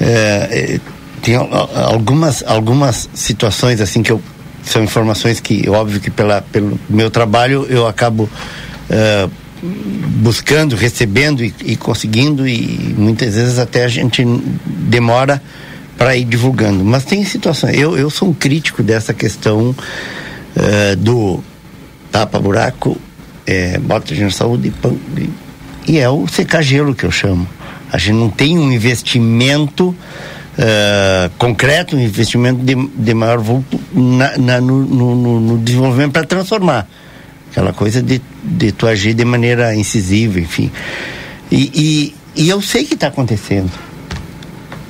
é, tem algumas, algumas situações assim que eu são informações que óbvio que pela, pelo meu trabalho eu acabo uh, buscando recebendo e, e, conseguindo e muitas vezes até a gente demora para ir divulgando. Mas tem situações eu, eu sou um crítico dessa questão uh, do tapa buraco é, bota de saúde e, e é o secar gelo que eu chamo. A gente não tem um investimento uh, concreto, um investimento de, de maior vulto na, na, no, no, no, desenvolvimento para transformar. Aquela coisa de, de tu agir de maneira incisiva, enfim. E, e, e eu sei que está acontecendo.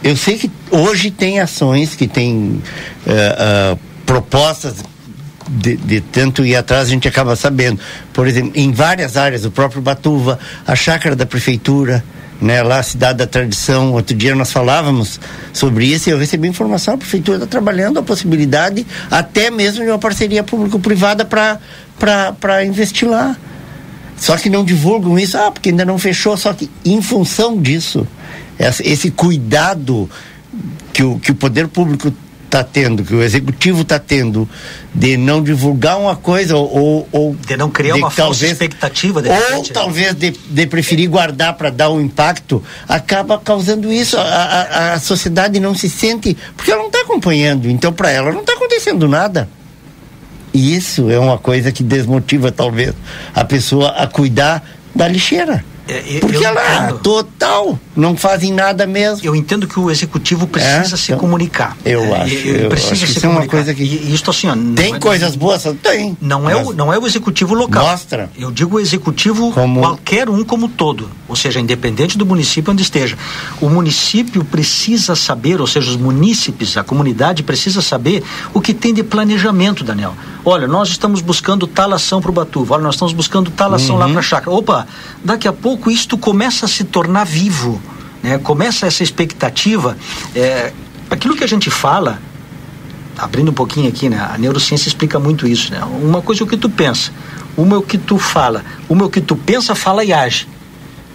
Eu sei que hoje tem ações que tem uh, uh, propostas de, de, tanto ir atrás, a gente acaba sabendo. Por exemplo, em várias áreas, o próprio Batuva, a chácara da prefeitura, né, lá Cidade da Tradição, outro dia nós falávamos sobre isso e eu recebi informação, a prefeitura está trabalhando a possibilidade até mesmo de uma parceria público-privada para investir lá. Só que não divulgam isso, ah, porque ainda não fechou, só que em função disso, esse cuidado que o, que o poder público está tendo, que o executivo está tendo de não divulgar uma coisa ou, ou de não criar de uma talvez, falsa expectativa de ou repente, né? talvez de, de, preferir guardar para dar um impacto acaba causando isso. A, a, a, sociedade não se sente porque ela não está acompanhando então para ela não está acontecendo nada. E isso é uma coisa que desmotiva talvez a pessoa a cuidar da lixeira é, Porque ela entendo. total, não fazem nada mesmo. Eu entendo que o executivo precisa é, se comunicar. Eu é, acho. Eu, precisa acho se isso comunicar. é uma coisa que. E, isso assim, ó, tem é coisas boas, tem. Não é, o, não é o executivo local. Mostra. Eu digo o executivo como... qualquer um como todo, ou seja, independente do município onde esteja. O município precisa saber, ou seja, os munícipes, a comunidade precisa saber o que tem de planejamento, Daniel. Olha, nós estamos buscando tal ação para o Batuva, olha, nós estamos buscando tal ação uhum. lá para a chácara. Opa, daqui a pouco isto começa a se tornar vivo, né? começa essa expectativa. É, aquilo que a gente fala, abrindo um pouquinho aqui, né? a neurociência explica muito isso. Né? Uma coisa é o que tu pensa, uma é o que tu fala, uma é o que tu pensa, fala e age.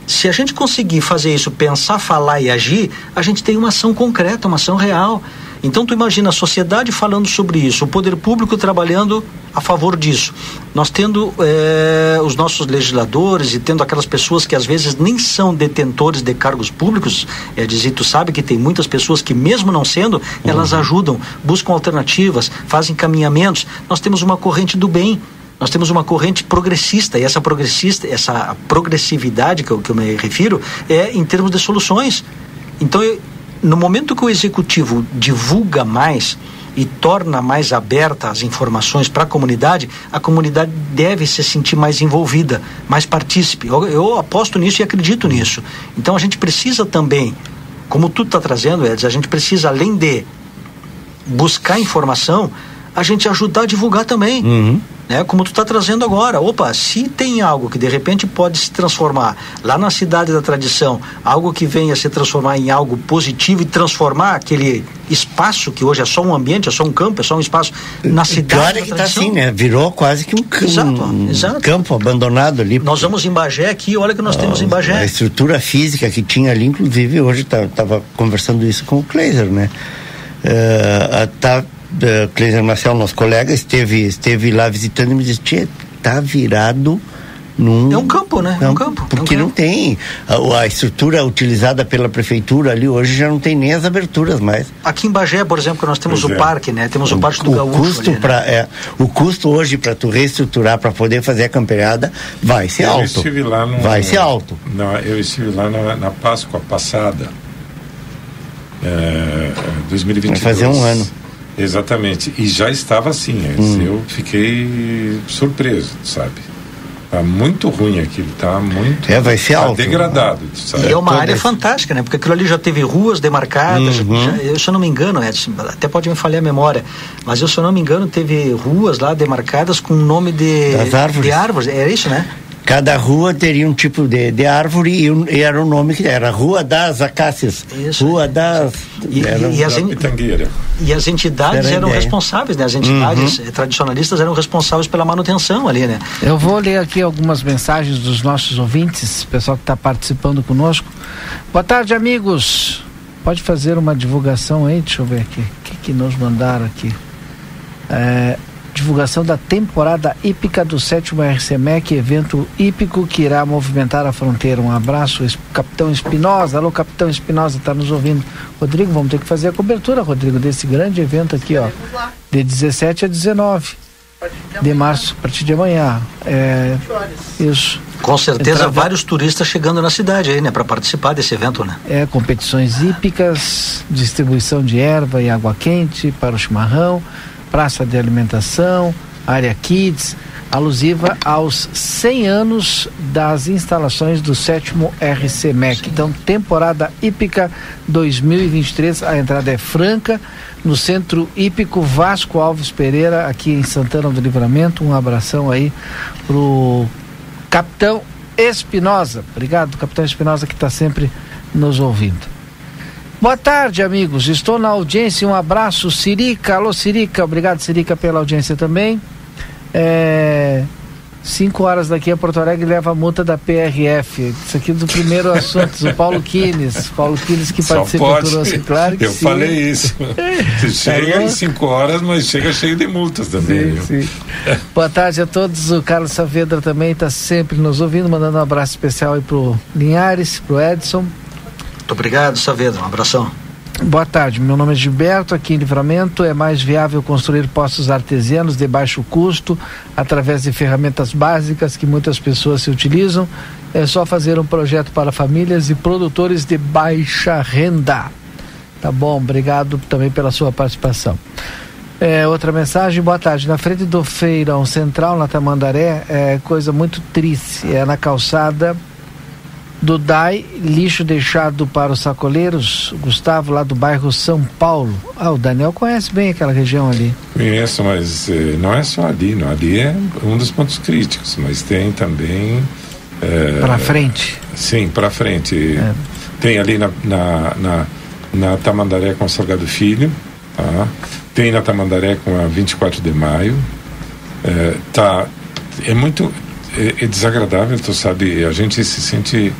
Se a gente conseguir fazer isso, pensar, falar e agir, a gente tem uma ação concreta, uma ação real. Então tu imagina a sociedade falando sobre isso, o poder público trabalhando a favor disso. Nós tendo é, os nossos legisladores e tendo aquelas pessoas que às vezes nem são detentores de cargos públicos, é dizer, tu sabe que tem muitas pessoas que mesmo não sendo, elas uhum. ajudam, buscam alternativas, fazem caminhamentos. Nós temos uma corrente do bem nós temos uma corrente progressista e essa progressista, essa progressividade que eu, que eu me refiro é em termos de soluções. Então, eu, no momento que o executivo divulga mais e torna mais aberta as informações para a comunidade, a comunidade deve se sentir mais envolvida, mais partícipe. Eu, eu aposto nisso e acredito nisso. Então a gente precisa também, como tu está trazendo, Edson, a gente precisa, além de buscar informação, a gente ajudar a divulgar também. Uhum né? Como tu está trazendo agora. Opa, se tem algo que de repente pode se transformar lá na cidade da tradição, algo que venha se transformar em algo positivo e transformar aquele espaço que hoje é só um ambiente, é só um campo, é só um espaço na cidade Agora da que tradição. Tá assim, né? Virou quase que um, campo, exato, um exato. campo abandonado ali. Nós vamos em Bagé aqui, olha que nós temos em Bagé. A estrutura física que tinha ali, inclusive, hoje estava tá, conversando isso com o Kleiser, né? Uh, tá uh, Cleiser Marcel, nosso colega, esteve, esteve lá visitando e me disse, tá virado num... É um campo, né? É um campo. Porque é um não tem a, a, estrutura utilizada pela prefeitura ali hoje já não tem nem as aberturas mais. Aqui em Bagé, por exemplo, nós temos pois o é. parque, né? Temos o, o parque do o Gaúcho. Custo ali, pra, né? é, o custo hoje para tu reestruturar, para poder fazer a campeirada, vai ser eu alto. Estive lá no, vai ser alto. Não, eu estive lá na, na Páscoa passada. É, 2022. Vai fazer um ano. Exatamente. E já estava assim. Hum. Eu fiquei surpreso, sabe? Tá muito ruim aquilo, tá muito. É, vai ser tá alto. degradado. Sabe? E é uma área esse... fantástica, né? Porque aquilo ali já teve ruas demarcadas. Uhum. Já, eu, se eu não me engano, Edson, até pode me falhar a memória, mas eu, se eu não me engano, teve ruas lá demarcadas com nome de, das árvores. de árvores. Era isso, né? Cada rua teria um tipo de, de árvore e, e era o nome que era Rua das Acácias. Isso. Rua das. E, era, e, as, e as entidades eram responsáveis, né? As entidades uhum. tradicionalistas eram responsáveis pela manutenção ali, né? Eu vou ler aqui algumas mensagens dos nossos ouvintes, pessoal que está participando conosco. Boa tarde, amigos. Pode fazer uma divulgação aí? Deixa eu ver aqui. O que, que nos mandaram aqui? É, divulgação da temporada hípica do sétimo RCMEC, evento hípico que irá movimentar a fronteira. Um abraço, Capitão Espinosa. Alô, Capitão Espinosa, está nos ouvindo. Rodrigo, vamos ter que fazer a cobertura, Rodrigo, desse grande evento aqui, ó. De 17 a 19 de março, a partir de amanhã. É, isso. Com certeza, Entrava... vários turistas chegando na cidade aí, né, para participar desse evento, né? É, competições hípicas, distribuição de erva e água quente para o chimarrão praça de alimentação, área kids, alusiva aos 100 anos das instalações do sétimo RCMEC. Então, temporada hípica 2023, a entrada é franca no Centro Hípico Vasco Alves Pereira, aqui em Santana do Livramento. Um abração aí pro Capitão Espinosa. Obrigado, Capitão Espinosa, que está sempre nos ouvindo. Boa tarde, amigos. Estou na audiência. Um abraço, Sirica. Alô, Sirica. Obrigado, Sirica, pela audiência também. É... 5 horas daqui a Porto Alegre leva a multa da PRF. Isso aqui do primeiro assunto, o Paulo Quines. Paulo Quines que Só participa pode. conosco, claro que Eu sim. falei isso. Você chega louco? em 5 horas, mas chega cheio de multas também. Sim, sim. Boa tarde a todos. O Carlos Saavedra também está sempre nos ouvindo, mandando um abraço especial aí pro Linhares, pro Edson. Muito obrigado, Saavedra. Um abração. Boa tarde, meu nome é Gilberto, aqui em Livramento é mais viável construir postos artesianos de baixo custo através de ferramentas básicas que muitas pessoas se utilizam. É só fazer um projeto para famílias e produtores de baixa renda. Tá bom, obrigado também pela sua participação. É, outra mensagem, boa tarde. Na frente do Feirão Central, na Tamandaré, é coisa muito triste. É na calçada do DAI, lixo deixado para os sacoleiros, Gustavo, lá do bairro São Paulo. Ah, o Daniel conhece bem aquela região ali. Conheço, mas eh, não é só ali. Não. Ali é um dos pontos críticos, mas tem também. eh, Para frente. Sim, para frente. É. Tem ali na, na, na, na Tamandaré com o Salgado Filho, tá? tem na Tamandaré com a 24 de maio. É, tá, é muito é, é desagradável, tu sabe, a gente se sente.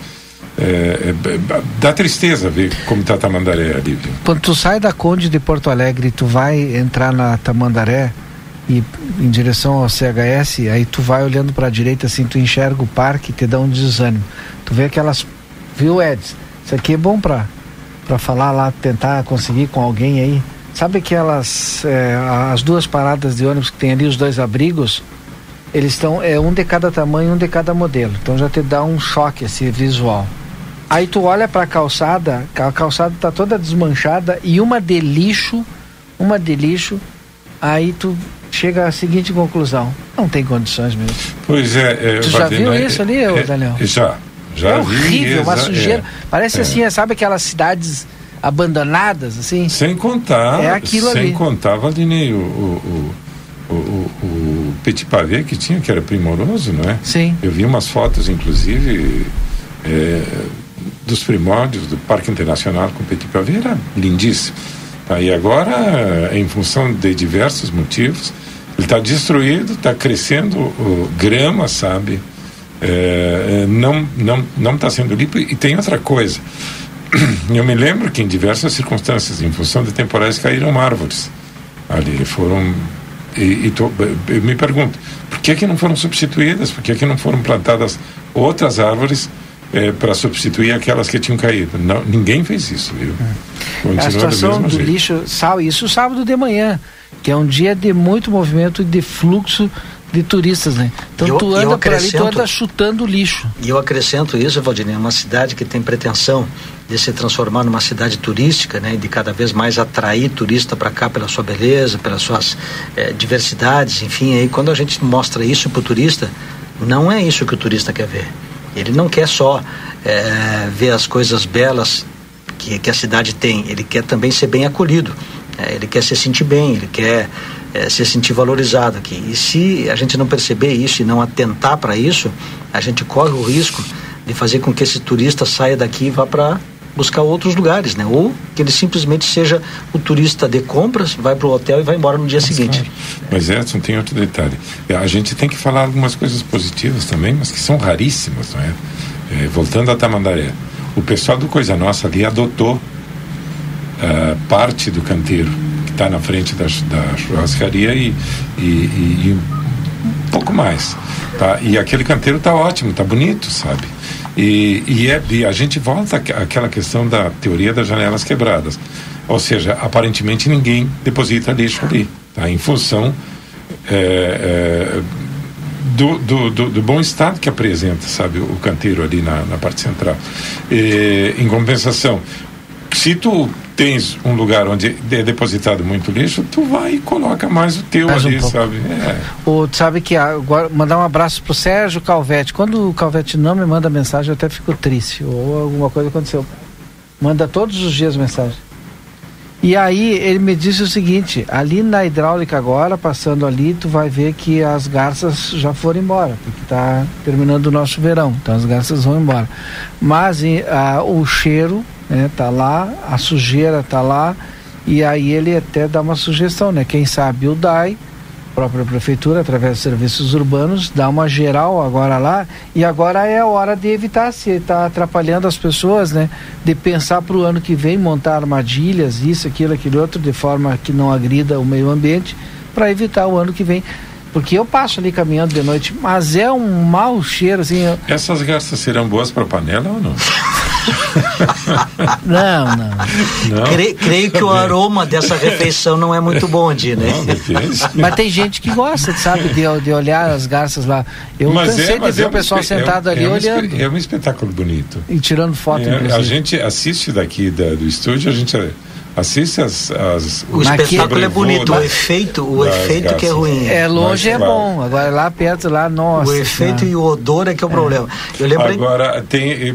É, é, dá tristeza ver como está Tamandaré ali. Quando tu sai da Conde de Porto Alegre, tu vai entrar na Tamandaré e em direção ao CHS, aí tu vai olhando para a direita assim, tu enxerga o parque te dá um desânimo. Tu vê aquelas, viu, Eds? Isso aqui é bom para para falar lá, tentar conseguir com alguém aí. Sabe aquelas é, as duas paradas de ônibus que tem ali os dois abrigos? Eles estão é um de cada tamanho, um de cada modelo. Então já te dá um choque esse visual. Aí tu olha para a calçada, a calçada tá toda desmanchada e uma de lixo, uma de lixo. Aí tu chega à seguinte conclusão: não tem condições mesmo. Pois é. é Tu já viu é- isso ali, ô, é- Daniel? Já. Já é vi, horrível, uma exa- sujeira. é. Parece é. assim, sabe aquelas cidades abandonadas, assim? Sem contar, É aquilo sem ali. contar, Valdinei, o, o, o, o, o Petit Pavé que tinha, que era primoroso, não é? Sim. Eu vi umas fotos, inclusive, é, dos primórdios do Parque Internacional com Petit Pavé, era lindíssimo. Aí agora, em função de diversos motivos, ele está destruído, está crescendo o, grama, sabe? É, é, não não não está sendo limpo e tem outra coisa eu me lembro que em diversas circunstâncias em função de temporais caíram árvores ali foram e, e tô- eu me pergunto por que que não foram substituídas por que que não foram plantadas outras árvores para substituir aquelas que tinham caído não, ninguém fez isso viu Continua É. a do situação do jeito. lixo, sal, isso sábado de manhã, que é um dia de muito movimento e de fluxo de turistas, né? Então eu- tu e eu anda por ali, tu acrescento- anda chutando lixo. E eu acrescento isso, Valdinei, uma cidade que tem pretensão de se transformar numa cidade turística, né, e de cada vez mais atrair turista para cá pela sua beleza, pelas suas eh, diversidades, enfim, aí quando a gente mostra isso para o turista, não é isso que o turista quer ver. Ele não quer só eh, ver as coisas belas que, que a cidade tem, ele quer também ser bem acolhido, eh, ele quer se sentir bem, ele quer eh, se sentir valorizado aqui. E se a gente não perceber isso e não atentar para isso, a gente corre o risco de fazer com que esse turista saia daqui e vá para buscar outros lugares, né? Ou que ele simplesmente seja o turista de compras, vai para o hotel e vai embora no dia seguinte. Mas Edson, tem outro detalhe. É, A gente tem que falar algumas coisas positivas também, mas que são raríssimas, não é? É, voltando a Tamandaré, o pessoal do Coisa Nossa ali adotou ah, parte do canteiro que está na frente da, da churrascaria e, e, e- e um pouco mais. Tá? E aquele canteiro está ótimo, está bonito, sabe? E, e, é, e a gente volta àque- àquela questão da teoria das janelas quebradas. Ou seja, aparentemente ninguém deposita lixo ali, tá? em função é, é, do, do, do, do bom estado que apresenta, sabe, o canteiro ali na, na parte central. E, em compensação, se tu tens um lugar onde é depositado muito lixo, tu vai e coloca mais o teu Mais um ali, pouco. sabe? É. O, tu sabe que agora, mandar um abraço pro Sérgio Calvete. Quando o Calvete não me manda mensagem, eu até fico triste. Ou alguma coisa aconteceu. Manda todos os dias mensagem. E aí ele me disse o seguinte, ali na hidráulica agora, passando ali, tu vai ver que as garças já foram embora, porque está terminando o nosso verão, então as garças vão embora. Mas e, ah, o cheiro né, tá lá, a sujeira tá lá, e aí ele até dá uma sugestão, né? Quem sabe o DAI própria prefeitura, através dos serviços urbanos, dá uma geral agora lá e agora é a hora de evitar se está atrapalhando as pessoas, né? De pensar para o ano que vem montar armadilhas, isso, aquilo, aquilo outro, de forma que não agrida o meio ambiente, para evitar o ano que vem. Porque eu passo ali caminhando de noite, mas é um mau cheiro, assim. Eu... Essas garças serão boas para panela ou não? não, não. não? Creio, creio que o aroma dessa refeição não é muito bom, de, né? Mas tem gente que gosta, sabe, de, de olhar as garças lá. Eu mas cansei é, de ver é o pessoal sentado é, ali é olhando. É um espetáculo bonito. E tirando foto, é, A gente assiste daqui da, do estúdio, a gente assiste as, as o espetáculo é bonito o efeito o efeito que é ruim é longe Mas, é bom agora lá perto lá nossa o efeito e o odor é que é o é. problema eu lembrei agora tem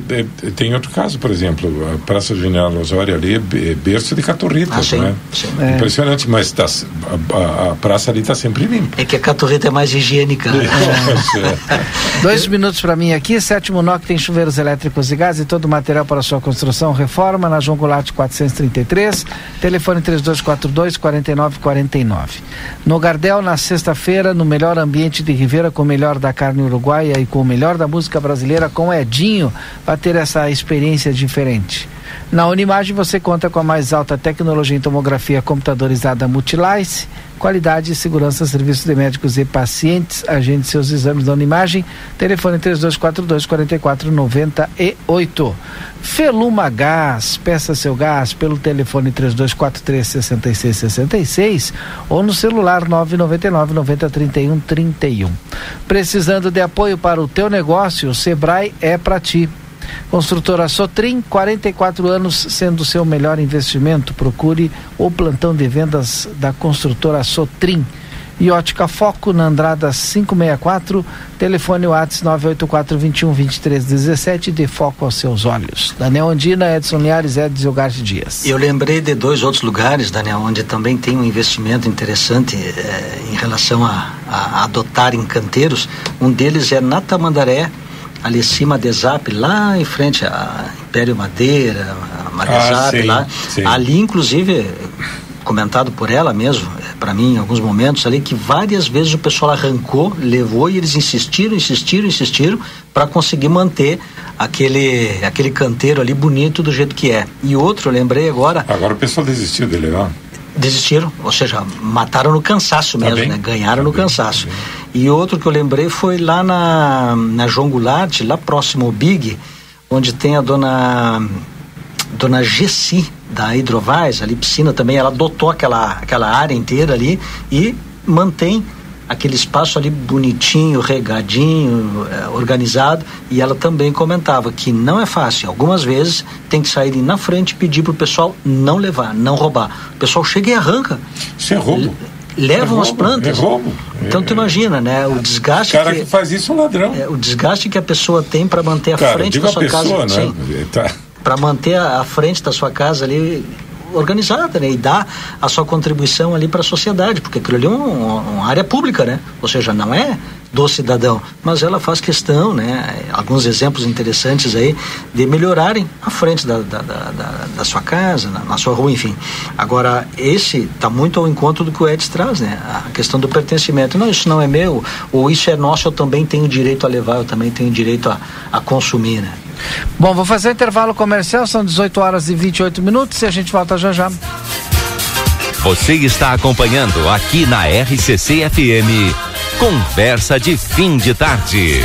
tem outro caso por exemplo a Praça General Osório ali é berço de caturritas ah, né. É. impressionante mas tá, a, a, a, praça ali está sempre limpa é que a caturrita é mais higiênica né? é. dois minutos para mim aqui sétimo NOC tem chuveiros elétricos e gás e todo o material para sua construção reforma na João Goulart 433 Telefone 3242 4949. No Gardel, na sexta-feira, no melhor ambiente de Ribeira, com o melhor da carne uruguaia e com o melhor da música brasileira, com Edinho, para ter essa experiência diferente. Na Unimagem você conta com a mais alta tecnologia em tomografia computadorizada Multilice, qualidade e segurança serviços de médicos e pacientes. Agende seus exames na Unimagem. Telefone 3242 4498. Feluma Gás, peça seu gás pelo telefone 3243 6666 ou no celular 999 90 31 31. Precisando de apoio para o teu negócio, o Sebrae é para ti. Construtora Sotrim, 44 anos sendo seu melhor investimento. Procure o plantão de vendas da construtora Sotrim. E Ótica Foco na Andrada 564, telefone WhatsApp 984 21 23 17, de foco aos seus olhos. Daniel Andina, Edson Liares, Edson Ogarte Dias. Eu lembrei de dois outros lugares, Daniel, onde também tem um investimento interessante eh, em relação a, a, adotar encanteiros. Um deles é na Tamandaré, ali acima de Zap, lá em frente a Império Madeira, a Maria ah, Zap, sim, lá. Sim. Ali, inclusive, comentado por ela mesmo, é, para mim, em alguns momentos ali, que várias vezes o pessoal arrancou, levou e eles insistiram, insistiram, insistiram para conseguir manter aquele, aquele canteiro ali bonito do jeito que é. E outro, eu lembrei agora. Agora o pessoal desistiu dele, não? Desistiram, ou seja, mataram no cansaço tá mesmo, né? Ganharam tá no bem, cansaço. Tá e outro que eu lembrei foi lá na, na João Goulart, lá próximo ao Big, onde tem a dona dona Gessi da Hidrovais, ali piscina também, ela adotou aquela, aquela área inteira ali e mantém aquele espaço ali bonitinho, regadinho, é, organizado, e ela também comentava que não é fácil. Algumas vezes tem que sair na frente e pedir para o pessoal não levar, não roubar. O pessoal chega e arranca. Isso é roubo levam é as plantas. É roubo. Então tu imagina, né? O desgaste. O cara que, que faz isso é um ladrão. É, o desgaste que a pessoa tem para manter a cara, frente da sua pessoa, casa. Né? Tá. Para manter a, a frente da sua casa ali organizada, né? E dar a sua contribuição ali para a sociedade, porque aquilo ali é um, uma área pública, né? Ou seja, não é do cidadão, mas ela faz questão, né? Alguns exemplos interessantes aí de melhorarem a frente da, da, da, da sua casa, na, na, sua rua, enfim. Agora, esse está muito ao encontro do que o Ed traz, né? A questão do pertencimento. Não, isso não é meu, ou isso é nosso, eu também tenho direito a levar, eu também tenho direito a, a consumir, né? Bom, vou fazer intervalo comercial, são 18 horas e 28 minutos e a gente volta já já. Você está acompanhando aqui na RCC FM. Conversa de fim de tarde.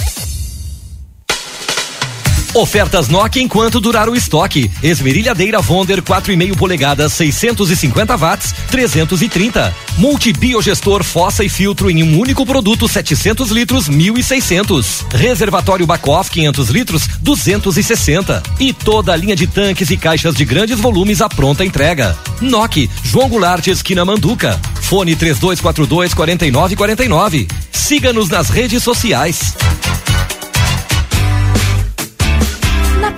Ofertas Nokia enquanto durar o estoque. Esmerilhadeira Vonder 4,5 polegadas, 650 watts, 330. Multibiogestor fossa e filtro em um único produto, 700 litros, 1.600. Reservatório Bacoff 500 litros, 260. E toda a linha de tanques e caixas de grandes volumes à pronta entrega. Nokia, João Goulart, esquina Manduca. Fone 3242 4949. Siga-nos nas redes sociais.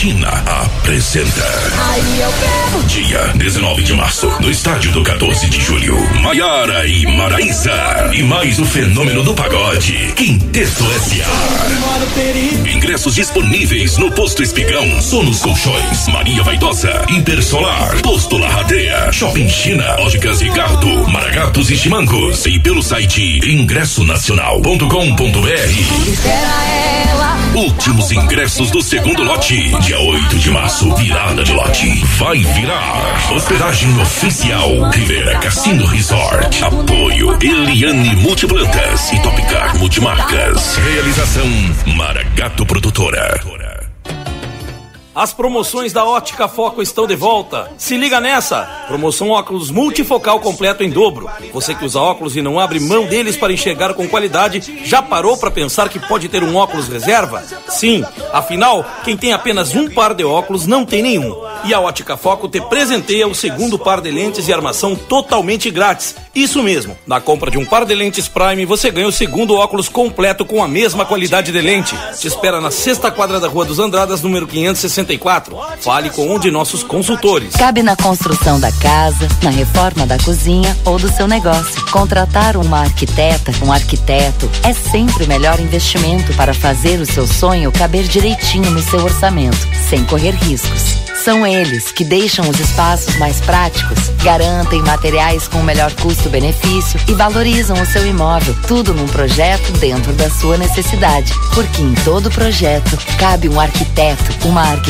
China apresenta. Aí eu quero. Dia 19 de março, no estádio do 14 de julho. Maiara e Maraísa. E mais o fenômeno do pagode. Quinteto S.A. Ingressos disponíveis no Posto Espigão, Sonos Colchões, Maria Vaidosa, Intersolar, Posto Larradeia, Shopping China, Óticas Ricardo, Maragatos e Chimancos. E pelo site ingressonacional.com.br. Últimos ingressos do segundo lote. Dia 8 de março, virada de lote. Vai virar. Hospedagem oficial. Rivera Cassino Resort. Apoio Eliane Multiplantas e Topcar Multimarcas. Realização Maragato Produtora. As promoções da Ótica Foco estão de volta. Se liga nessa! Promoção óculos multifocal completo em dobro. Você que usa óculos e não abre mão deles para enxergar com qualidade, já parou para pensar que pode ter um óculos reserva? Sim, afinal, quem tem apenas um par de óculos não tem nenhum. E a Ótica Foco te presenteia o segundo par de lentes e armação totalmente grátis. Isso mesmo, na compra de um par de lentes Prime, você ganha o segundo óculos completo com a mesma qualidade de lente. Te espera na sexta quadra da Rua dos Andradas, número 564. Fale com um de nossos consultores. Cabe na construção da casa, na reforma da cozinha ou do seu negócio. Contratar uma arquiteta, um arquiteto, é sempre o melhor investimento para fazer o seu sonho caber direitinho no seu orçamento, sem correr riscos. São eles que deixam os espaços mais práticos, garantem materiais com o melhor custo-benefício e valorizam o seu imóvel. Tudo num projeto dentro da sua necessidade. Porque em todo projeto cabe um arquiteto, uma arquiteta.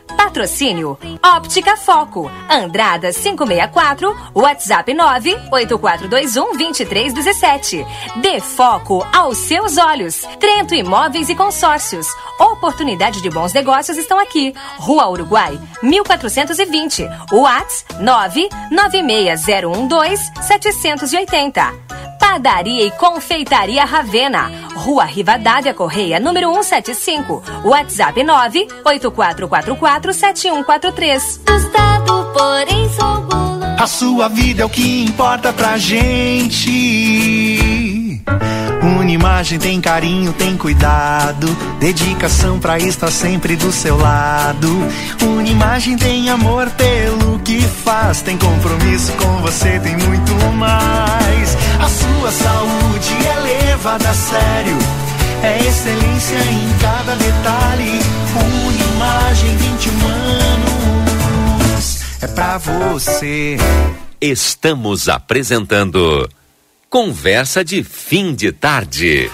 Patrocínio Óptica Foco, Andrada 564, WhatsApp 98421 2317. Dê foco aos seus olhos. Trento Imóveis e Consórcios. Oportunidade de bons negócios estão aqui. Rua Uruguai, 1420. WhatsApp 9960112 780. Padaria e Confeitaria Ravena. Rua Rivadavia Correia, número 175. WhatsApp 984447143. Tostado, porém sou. A sua vida é o que importa pra gente. Unimagem tem carinho, tem cuidado, dedicação pra estar sempre do seu lado. Unimagem tem amor pelo que faz, tem compromisso com você, tem muito mais. A sua saúde é levada a sério, é excelência em cada detalhe. Unimagem 21 anos, é pra você. Estamos apresentando Conversa de Fim de Tarde.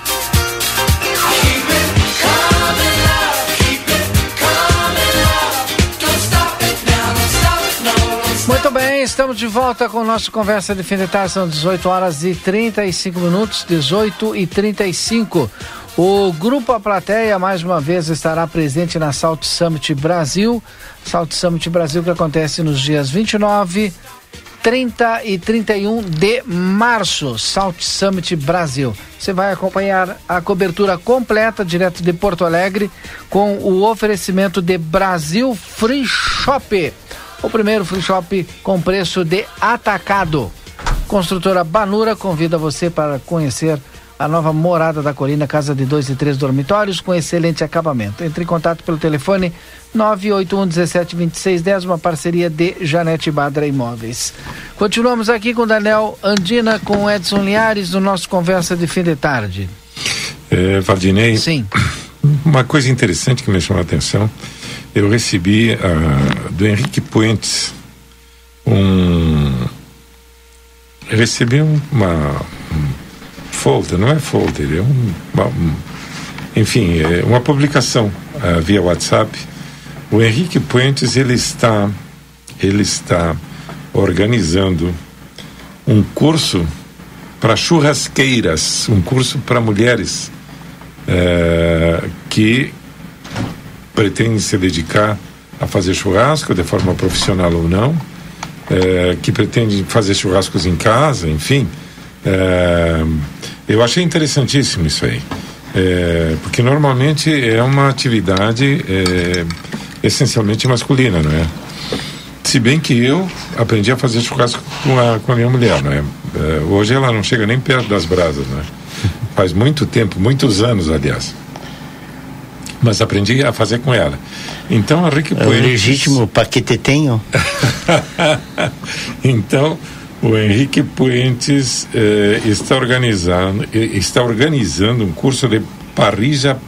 Bem, estamos de volta com o nosso Conversa de Fim de Tarde. São 18 horas e 35 minutos, 18 e 35. O Grupo A Plateia, mais uma vez, estará presente na Salt Summit Brasil. Salt Summit Brasil que acontece nos dias 29, 30 e 31 de março, Salt Summit Brasil. Você vai acompanhar a cobertura completa direto de Porto Alegre com o oferecimento de Brasil Free Shop. O primeiro free shop com preço de atacado. Construtora Banura convida você para conhecer a nova morada da colina, casa de dois e três dormitórios com excelente acabamento. Entre em contato pelo telefone 981 17 26 10, uma parceria de Janete Badra Imóveis. Continuamos aqui com Daniel Andina, com Edson Linhares, no nosso Conversa de Fim de Tarde. É, Valdinei. Sim. Uma coisa interessante que me chamou a atenção, eu recebi uh, do Henrique Puentes um. Recebi uma. Um folder, não é folder, é um, uma, um enfim, é uma publicação uh, via WhatsApp. O Henrique Puentes ele está ele está organizando um curso para churrasqueiras, um curso para mulheres uh, que pretendem se dedicar a fazer churrasco de forma profissional ou não, uh, que pretendem fazer churrascos em casa, enfim. Uh, eu achei interessantíssimo isso aí, é, porque normalmente é uma atividade é, essencialmente masculina, não é? Se bem que eu aprendi a fazer churrasco com a, com a minha mulher, não é? é hoje ela não chega nem perto das brasas, não é? Faz muito tempo, muitos anos, aliás. Mas aprendi a fazer com ela. Então, a Rick É o legítimo paquetetenho. então, o Henrique Puentes eh, está organizando está organizando um curso de parrilla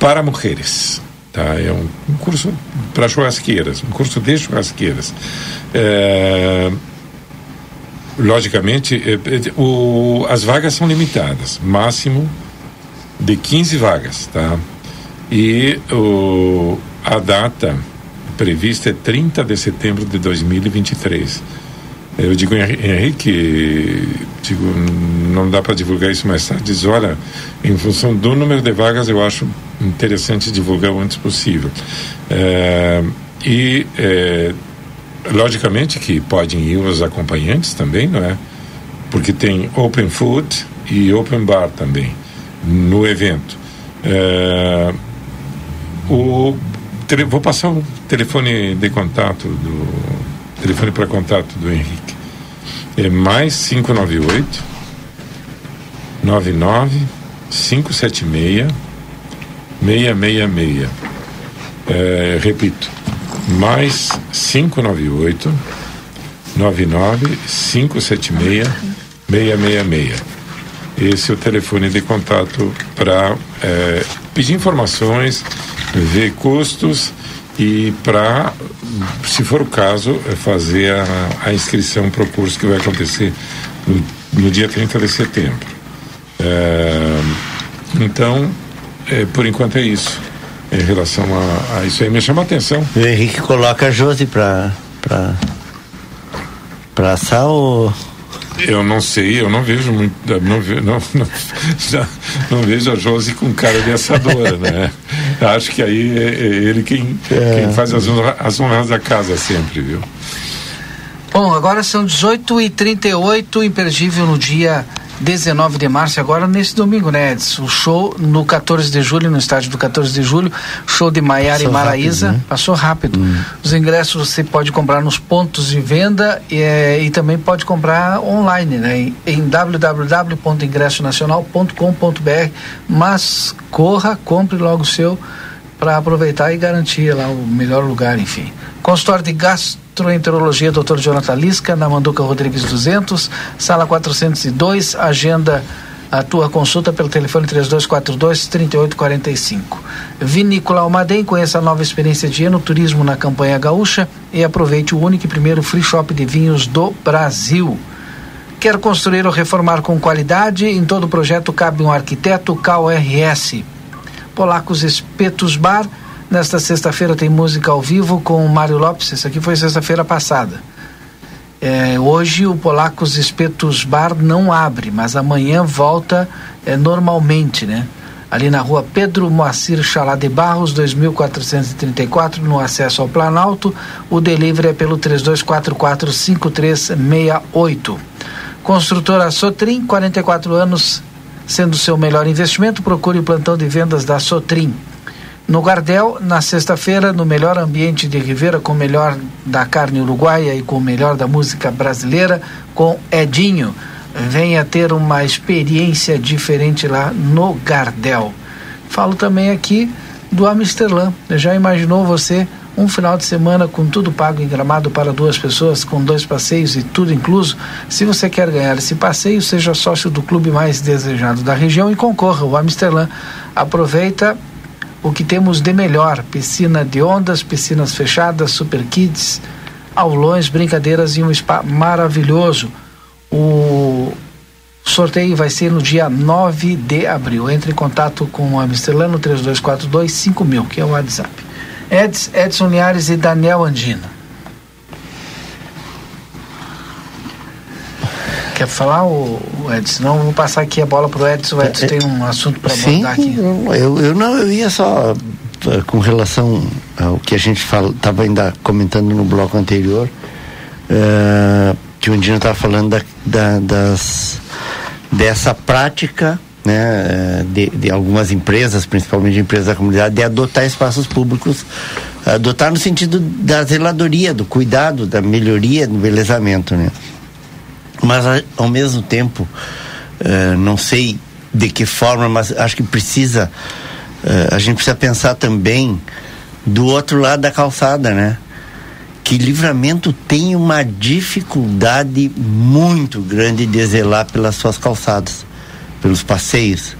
para mulheres tá é um, um curso para churrasqueiras um curso de churrasqueiras eh, logicamente eh, o, as vagas são limitadas máximo de 15 vagas tá e o, a data prevista é 30 de setembro de 2023 eu digo, Henrique, digo, não dá para divulgar isso mais tarde. Diz, olha, em função do número de vagas, eu acho interessante divulgar o antes possível. É, e, é, logicamente, que podem ir os acompanhantes também, não é? Porque tem open food e open bar também no evento. É, o, vou passar o telefone de contato do telefone para contato do Henrique é mais 598 99 576 666. É, repito, mais 598 99 576 666. Esse é o telefone de contato para é, pedir informações, ver custos e para, se for o caso, é fazer a, a inscrição para o curso que vai acontecer no, no dia 30 de setembro. É, então, é, por enquanto é isso. Em relação a, a, isso aí me chama a atenção. O Henrique coloca a Josi para para assar ou eu não sei, eu não vejo muito, não, não, não, já, não vejo a Josi com cara de assadora, né? Acho que aí é, é ele quem, é. quem faz as as honras da casa sempre, viu? Bom, agora são 18h38, imperdível no dia 19 de março, agora nesse domingo, né, Edson? O show no 14 de julho, no estádio do 14 de julho, show de Maiara e Maraíza. Rápido, né? Passou rápido. Hum. Os ingressos você pode comprar nos pontos de venda e, é, e também pode comprar online, né? Em, em www.ingressonacional.com.br. Mas corra, compre logo o seu para aproveitar e garantir lá o melhor lugar, enfim. Consultório de Gastroenterologia, Dr. Jonathan Lisca, na Manduca Rodrigues 200, sala 402, agenda a tua consulta pelo telefone 3242-3845. Vinícola Almaden, conheça a nova experiência de enoturismo na campanha gaúcha e aproveite o único e primeiro free shop de vinhos do Brasil. Quer construir ou reformar com qualidade? Em todo projeto cabe um arquiteto KRS. Polacos Espetos Bar. Nesta sexta-feira tem música ao vivo com o Mário Lopes. Essa aqui foi sexta-feira passada. É, hoje o Polacos Espetos Bar não abre, mas amanhã volta é, normalmente, né? Ali na rua Pedro Moacir Chalá de Barros, 2434, no acesso ao Planalto. O delivery é pelo 3244-5368. Construtora Sotrim, 44 anos, sendo seu melhor investimento, procure o plantão de vendas da Sotrim. No Gardel, na sexta-feira, no melhor ambiente de Rivera, com o melhor da carne uruguaia e com o melhor da música brasileira, com Edinho. Venha ter uma experiência diferente lá no Gardel. Falo também aqui do Amsterdã. Já imaginou você um final de semana com tudo pago em gramado para duas pessoas, com dois passeios e tudo incluso. Se você quer ganhar esse passeio, seja sócio do clube mais desejado da região e concorra, o Amsterdã. Aproveita o que temos de melhor: piscina de ondas, piscinas fechadas, super kids, aulões, brincadeiras e um spa maravilhoso. O sorteio vai ser no dia 9 de abril. Entre em contato com o Amsterdã no 3242 5000, que é o WhatsApp. Eds, Edson Linhares e Daniel Andina. Quer falar, o, Edson? Não, vou passar aqui a bola para o Edson. O Edson é, tem um assunto para abordar aqui. Eu, eu não, eu ia só eh, com relação ao que a gente estava ainda comentando no bloco anterior, uh, que o Andino estava falando da, da, das, dessa prática né, de, de, algumas empresas, principalmente empresas da comunidade, de adotar espaços públicos, adotar no sentido da zeladoria, do cuidado, da melhoria, do embelezamento, né? Mas ao mesmo tempo, uh, não sei de que forma, mas acho que precisa, uh, a gente precisa pensar também do outro lado da calçada, né? que Livramento tem uma dificuldade muito grande de zelar pelas suas calçadas pelos passeios,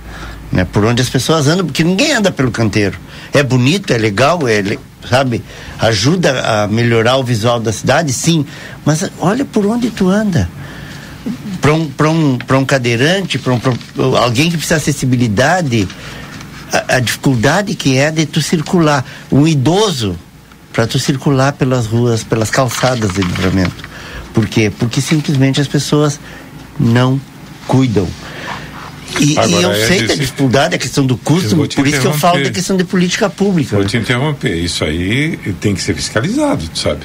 né? Por onde as pessoas andam, porque ninguém anda pelo canteiro. É bonito, é legal, é, sabe? Ajuda a melhorar o visual da cidade, sim. Mas olha por onde tu anda. Para um, um, um cadeirante, para um, alguém que precisa de acessibilidade, a, a, dificuldade que é de tu circular. Um idoso, para tu circular pelas ruas, pelas calçadas de livramento. Por quê? Porque simplesmente as pessoas não cuidam. E, Agora, e eu é sei disse, da dificuldade, a questão do custo, por isso que eu falo da questão de política pública. Vou te interromper, isso aí tem que ser fiscalizado, sabe?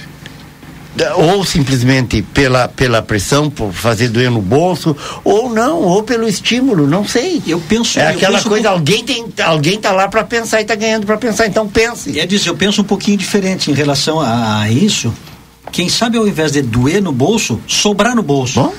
ou simplesmente pela, pela pressão por fazer doer no bolso ou não ou pelo estímulo não sei eu penso é aquela penso coisa um... alguém tem alguém tá lá para pensar e tá ganhando para pensar então pense é disso eu penso um pouquinho diferente em relação a, a, isso quem sabe ao invés de doer no bolso sobrar no bolso Bom?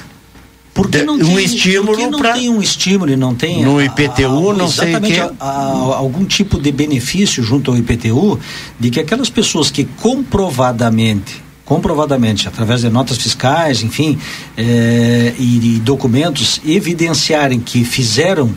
Porque não um tem, estímulo porque não pra... tem um estímulo e não tem no IPTU a, a, não sei o que algum tipo de benefício junto ao IPTU de que aquelas pessoas que comprovadamente comprovadamente, através de notas fiscais, enfim, eh, e, e documentos, evidenciarem que fizeram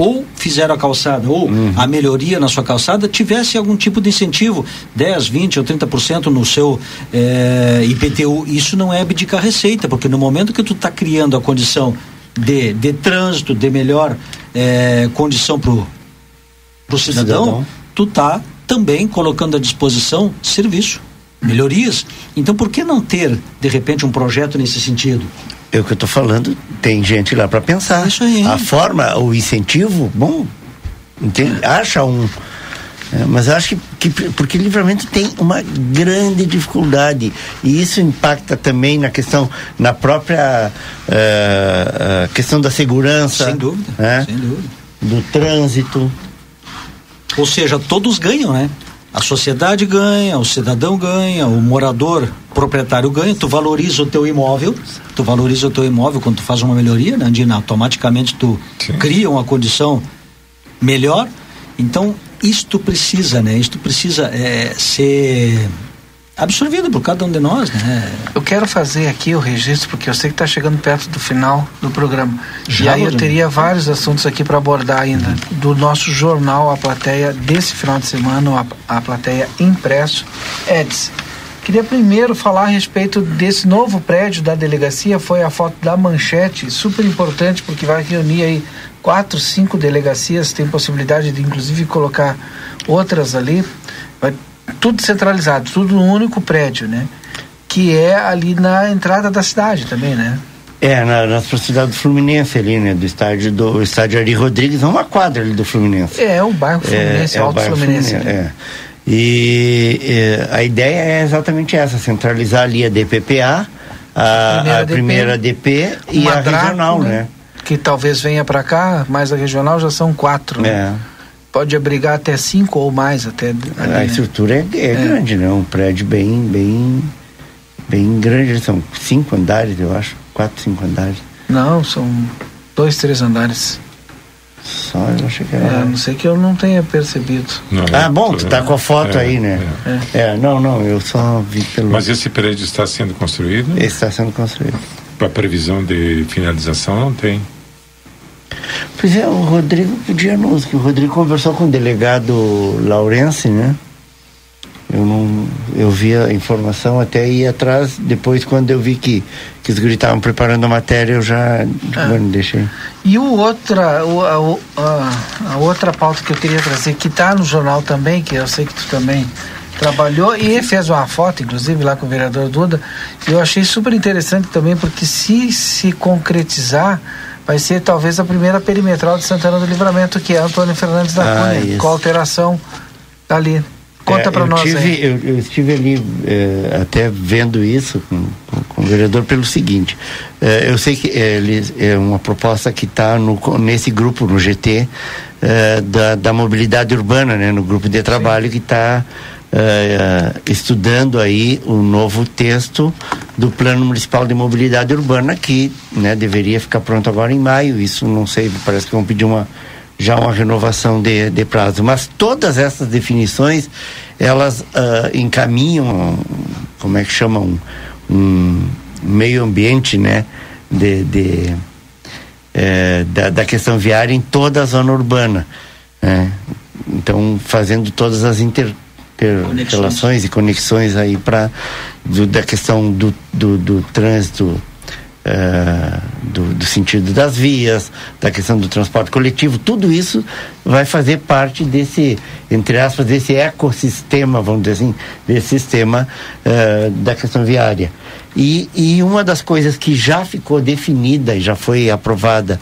ou fizeram a calçada, ou Uhum. a melhoria na sua calçada, tivesse algum tipo de incentivo, 10, 20 ou 30% no seu eh, IPTU. Isso não é abdicar receita, porque no momento que tu está criando a condição de, de trânsito, de melhor eh, condição para o cidadão, Cidadão. tu tá também colocando à disposição serviço, melhorias. Então, por que não ter, de repente, um projeto nesse sentido? É o que eu estou falando, tem gente lá para pensar. A forma, o incentivo, bom, entende? acha um. é, mas eu acho que, que porque livramento tem uma grande dificuldade e isso impacta também na questão na própria eh, questão da segurança Sem dúvida, né? sem dúvida. do trânsito Ou seja, todos ganham, né? A sociedade ganha, o cidadão ganha, o morador proprietário ganha, tu valoriza o teu imóvel, tu valoriza o teu imóvel quando tu faz uma melhoria, né, Andina? Automaticamente tu cria uma condição melhor. Então, isto precisa, né? Isto precisa é, ser absorvido por cada um de nós, né? Eu quero fazer aqui o registro, porque eu sei que está chegando perto do final do programa. e Já, aí eu teria vários assuntos aqui para abordar ainda. Do nosso jornal, a plateia desse final de semana, a, a plateia impresso, Eds. Queria primeiro falar a respeito desse novo prédio da delegacia. Foi a foto da manchete, super importante, porque vai reunir aí quatro, cinco delegacias. Tem possibilidade de, inclusive, colocar outras ali. Vai tudo centralizado, tudo num único prédio, né? Que é ali na entrada da cidade também, né? É, na, nas proximidades do Fluminense ali, né? Do estádio do estádio Ari Rodrigues, é uma quadra ali do Fluminense. É, o bairro Fluminense, o Alto bairro Fluminense. né? é. E é, a ideia é exatamente essa, centralizar ali a DPPA, a, a primeira DP e a Draco, regional, né? Que talvez venha para cá, mas a regional já são quatro. né? É. Pode abrigar até cinco ou mais até. ali, a né? estrutura é, é grande, né? Um prédio bem, bem, bem grande. São cinco andares, eu acho. Quatro, cinco andares. Não, são dois, três andares. Só eu achei que É, era. a não sei que eu não tenha percebido. ah, bom, tu tá com a foto É, aí, né? É. não, não, eu só vi pelo. Mas esse prédio está sendo construído? Está sendo construído. Para previsão de finalização não tem. Pois é, o Rodrigo podia nos, que o Rodrigo conversou com o delegado Laurence, né? Eu não, eu vi a informação até ir atrás, depois quando eu vi que, que os estavam preparando a matéria, eu já, Ah. deixei. E o outra, o, a, o- a, a outra pauta que eu queria trazer, que está no jornal também, que eu sei que tu também trabalhou e fez uma foto, inclusive, lá com o vereador Duda, eu achei super interessante também, porque se se concretizar, vai ser talvez a primeira perimetral de Santana do Livramento, que é Antônio Fernandes da Ah, Cunha, isso. com alteração ali. Conta É, para nós tive, aí. Eu, eu estive ali eh, até vendo isso com, com- com o vereador pelo seguinte, eh, eu sei que eh, eles é uma proposta que está nesse grupo, no GT, eh, da, da mobilidade urbana, né, no grupo de trabalho que está estudando aí o novo texto do Plano Municipal de Mobilidade Urbana que né, deveria ficar pronto agora em maio. Isso não sei, parece que vão pedir uma já uma renovação de, de prazo. Mas todas essas definições, elas ah, encaminham, como é que chamam, um meio ambiente, né, de, de, eh, da, da questão viária em toda a zona urbana. né? Então, fazendo todas as inter, inter- Conexões. relações e conexões aí para da questão do, do, do trânsito eh, do, do sentido das vias, da questão do transporte coletivo, tudo isso vai fazer parte desse, entre aspas, desse ecossistema, vamos dizer assim, desse sistema eh, da questão viária. E, e uma das coisas que já ficou definida e já foi aprovada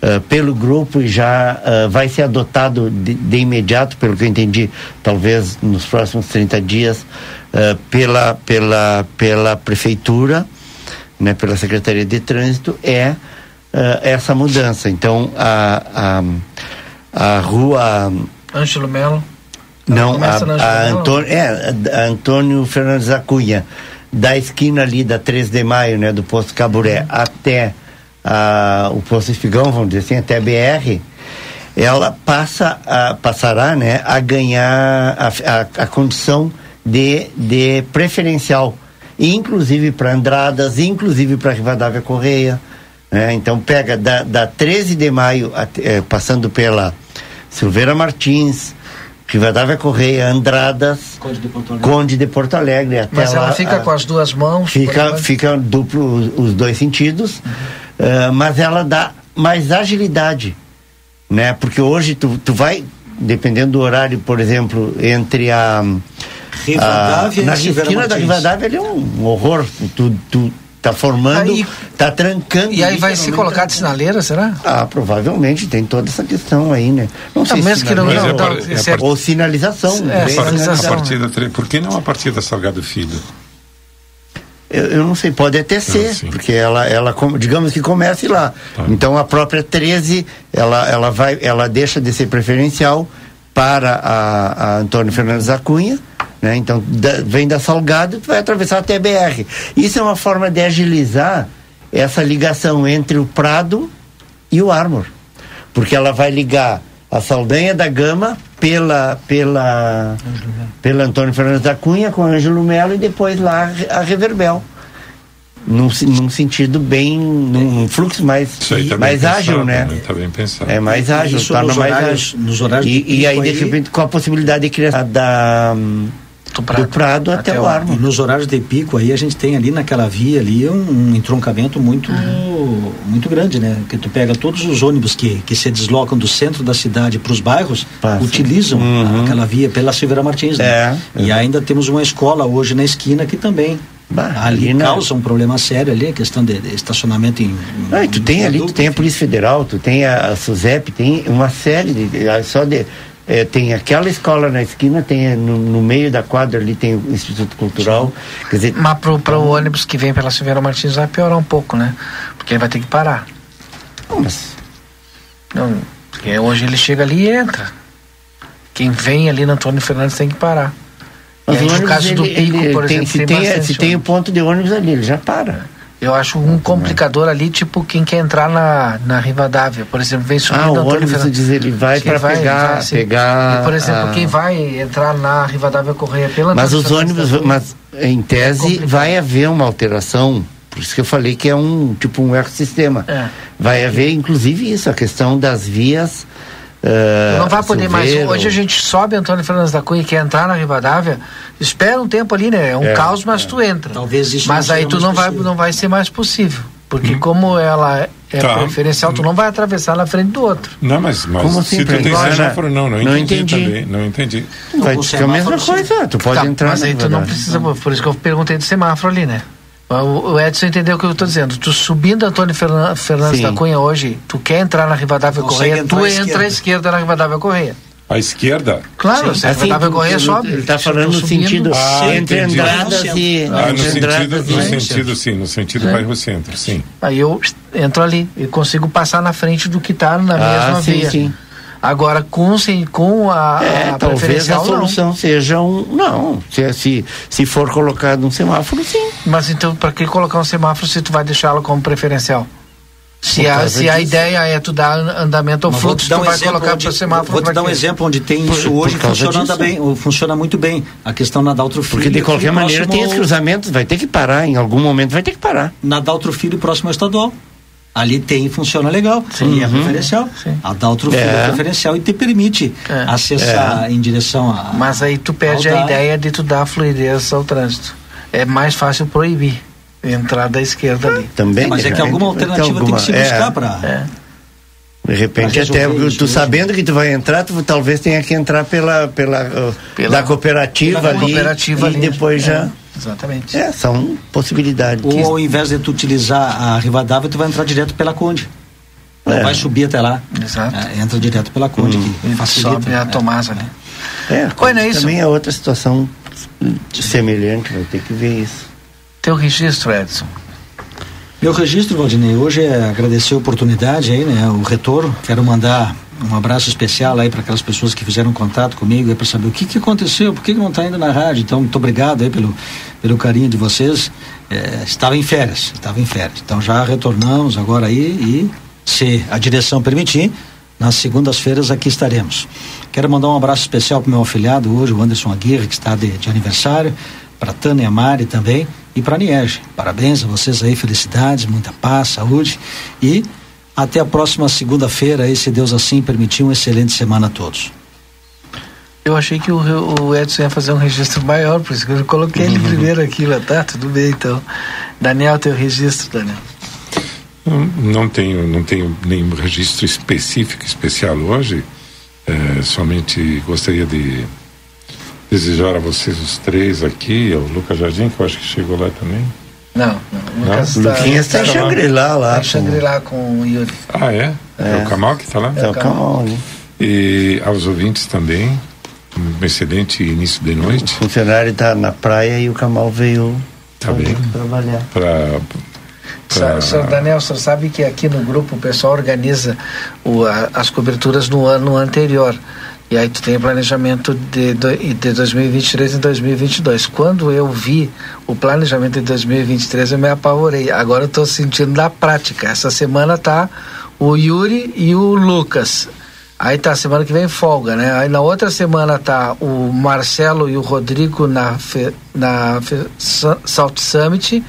eh, pelo grupo e já eh, vai ser adotado de, de imediato, pelo que eu entendi, talvez nos próximos 30 dias, eh, pela, pela, pela prefeitura, né, pela Secretaria de Trânsito é essa mudança. Então, a, a, a rua. Ângelo Melo. Não, a, a Antônio, é, a Antônio Fernandes da Cunha, da esquina ali da 3 de maio, né, do posto Caburé, até a, o Espigão, vamos dizer assim, até a BR, ela passa a, passará né, a ganhar a, a, a condição de, de preferencial. inclusive para Andradas, inclusive para Rivadavia Correia. Né? Então pega da, da 13 de maio, eh, passando pela Silveira Martins, Rivadavia Correia, Andradas, Conde de Porto Alegre, Conde de Porto Alegre até Mas ela lá, fica a- com as duas mãos. Fica, fica duplo os, os dois sentidos, ah, mas ela dá mais agilidade, né? Porque hoje tu, tu vai, dependendo do horário, por exemplo, entre a, Rivadavia a e na esquina da. Rivadavia ali é um horror, tu, tu tá formando, Aí- tá trancando. E aí vai ser literalmente colocado sinaleira, será? ah, provavelmente tem toda essa questão aí, né? Não Ah, mesmo que não- sinalização, é par- é ou- par- ou sinalização. É, bem A par- sinalização, a partir da tre- Por que não a partir da Salgado Filho? Eu, eu não sei, pode até ser, porque ela, ela digamos que comece lá. Então a própria 13, ela, ela vai, ela deixa de ser preferencial para a, a Antônio Fernandes da Cunha, né? Então da- vem da Salgado, tu vai atravessar até a BR. Isso é uma forma de agilizar essa ligação entre o Prado e o Armor, porque ela vai ligar a Saldanha da Gama pela pela pela Antônio Fernandes da Cunha com Ângelo Melo e depois lá a Reverbel. Num, num sentido bem, num, num fluxo mais, aí tá mais ágil, pensado, né? Tá bem pensado. É mais ágil, torna nos mais horários- ágil. nos horários e, e aí, pico de aí- repente, com a possibilidade de criar da, do Prado, até, o Armo. E nos horários de pico aí a gente tem ali naquela via ali um, um entroncamento muito muito grande, né? Que tu pega todos os ônibus que, que se deslocam do centro da cidade para os bairros, utilizam aquela via pela Silveira Martins, né? É, E ainda temos uma escola hoje na esquina que também ali ali na- causa um problema sério ali, a questão de, de estacionamento em, Não, e tu tem ali, tu tem a Polícia Federal, tu tem a, a SUSEP, tem uma série de. de- ah, só de eh, tem aquela escola na esquina, tem eh, no, no meio da quadra ali tem o Instituto Cultural. Quer dizer, Mas pro, pro ônibus que vem pela Silveira Martins vai piorar um pouco, né? Porque ele vai ter que parar. mas Não, porque hoje ele chega ali e entra. Quem vem ali no Antônio Fernandes tem que parar. E mas aí, o no caso do ele- Pico, ele por exemplo, se tem, tem, bastante se tem o ponto de ônibus ali, ele já para. Eu acho um complicador ali, tipo quem quer entrar na, na Rivadavia, por exemplo, vem subindo Ah, o Antônio ônibus, Fernandes. diz, ele vai para pegar, pegar E, por exemplo, a- quem vai entrar na Rivadavia Correia pela Mas os ônibus, mas em tese vai haver uma alteração. Por isso que eu falei que é um tipo um ecossistema. É. Vai haver, inclusive, isso, a questão das vias. Tu não vai poder mais. Hoje a gente sobe Antônio Fernandes da Cunha e quer entrar na Rivadavia, espera um tempo ali, né? É um É, caos, mas tu entra. Talvez isso Mas não aí seja tu não vai, não vai ser mais possível. Porque como ela é Tá. preferencial, tu não vai atravessar na frente do outro. Não, mas, mas Como assim, se tu tem semáforo, não, não, Não entendi, entendi. também, não entendi. Vai ser a mesma coisa, tu pode Tá, entrar Mas aí tu não precisa, por isso que eu perguntei do semáforo ali, né? O, Edson entendeu o que eu estou dizendo. Tu subindo Antônio Fernan- Fernandes Sim. da Cunha hoje, tu quer entrar na Rivadavia Correia, tu à entra à esquerda. na Rivadavia Correia. À esquerda? Claro, se a Rivadavia Correia sobe. Ele está falando no sentido Ah, entre. Andradas e. Ah, no sentido, no sentido, sim, no sentido É. bairro centro, sim. Aí eu entro ali e consigo passar na frente do que está na Ah, mesma sim, via. sim. Agora, com, sim, com a, É, a talvez a preferencial, não. solução seja um. Não, se, se, se for colocado um semáforo, sim. Mas então, para que colocar um semáforo se tu vai deixá-lo como preferencial? Se, a, se a ideia é tu dar andamento ao Mas te fluxo, dar tu um vai colocar onde- para o semáforo. Vou te pra dar um quê? exemplo onde tem Por- isso hoje funcionando bem, funciona muito bem. A questão na Daltro Filho. Porque de qualquer maneira próximo tem os cruzamentos, vai ter que parar, em algum momento vai ter que parar. Na Daltro Filho, próximo ao estadual. Ali tem e funciona legal. E é Uhum. preferencial. A Daltro é. É. preferencial e te permite acessar em direção a. Mas aí tu perde a ideia de tu dar fluidez ao trânsito. É mais fácil proibir a entrada da esquerda ali. Também. Mas é que alguma vai ter alternativa tem que se alguma- é. buscar para. De repente, até isso tu hoje. sabendo que tu vai entrar, tu talvez tenha que entrar pela, pela, uh, da cooperativa pela ali cooperativa e ali. depois já. Exatamente. É, são possibilidades. Ou ao invés de tu utilizar a Rivadavia, tu vai entrar direto pela Conde. Não É. vai subir até lá. Exato. É, entra direto pela Conde, que facilita. Sobe a né? Tomás ali. É, Oi, não é isso? também é outra situação semelhante, vai ter que ver isso. Teu registro, Edson. Meu registro, Valdinei, hoje é agradecer a oportunidade aí, né? O retorno. Quero mandar um abraço especial aí para aquelas pessoas que fizeram contato comigo para saber o que, que aconteceu, por que, que não está indo na rádio. Então, muito obrigado aí pelo, pelo carinho de vocês. É, estava em férias, estava em férias. Então já retornamos agora aí e, se a direção permitir, nas segundas-feiras aqui estaremos. Quero mandar um abraço especial para meu afilhado hoje, o Anderson Aguirre, que está de, de aniversário, para Tânia e Mari também. e para a Niege. Parabéns a vocês aí, felicidades, muita paz, saúde e até a próxima segunda-feira, aí, se Deus assim permitir, uma excelente semana a todos. Eu achei que o, o Edson ia fazer um registro maior, por isso que eu coloquei ele primeiro aqui, mas tá, tudo bem então. Daniel, teu registro, Daniel. Não, não tenho, não tenho nenhum registro específico, especial hoje. É, somente gostaria de desejar a vocês os três aqui, ao Lucas Jardim, que eu acho que chegou lá também. Não, não. O Lucas tá, Luquinhas está em Xangri-Lá lá. Tá em Xangri-lá com o Yuri. Ah, é? É, É. o Kamal que está lá? É o Kamal, né? E aos ouvintes também, um excelente início de O noite. funcionário está na praia e o Kamal veio Tá bem. trabalhar. Para Sa- Senhor Daniel, o senhor sabe que aqui no grupo o pessoal organiza o, a- as coberturas no ano anterior. E aí tu tem o planejamento de, de 2023 e 2022. Quando eu vi o planejamento de 2023, eu me apavorei. Agora eu estou sentindo na prática. Essa semana tá o Yuri e o Lucas. Aí tá semana que vem folga, né? Aí na outra semana tá o Marcelo e o Rodrigo na, na fe, Sa- South Summit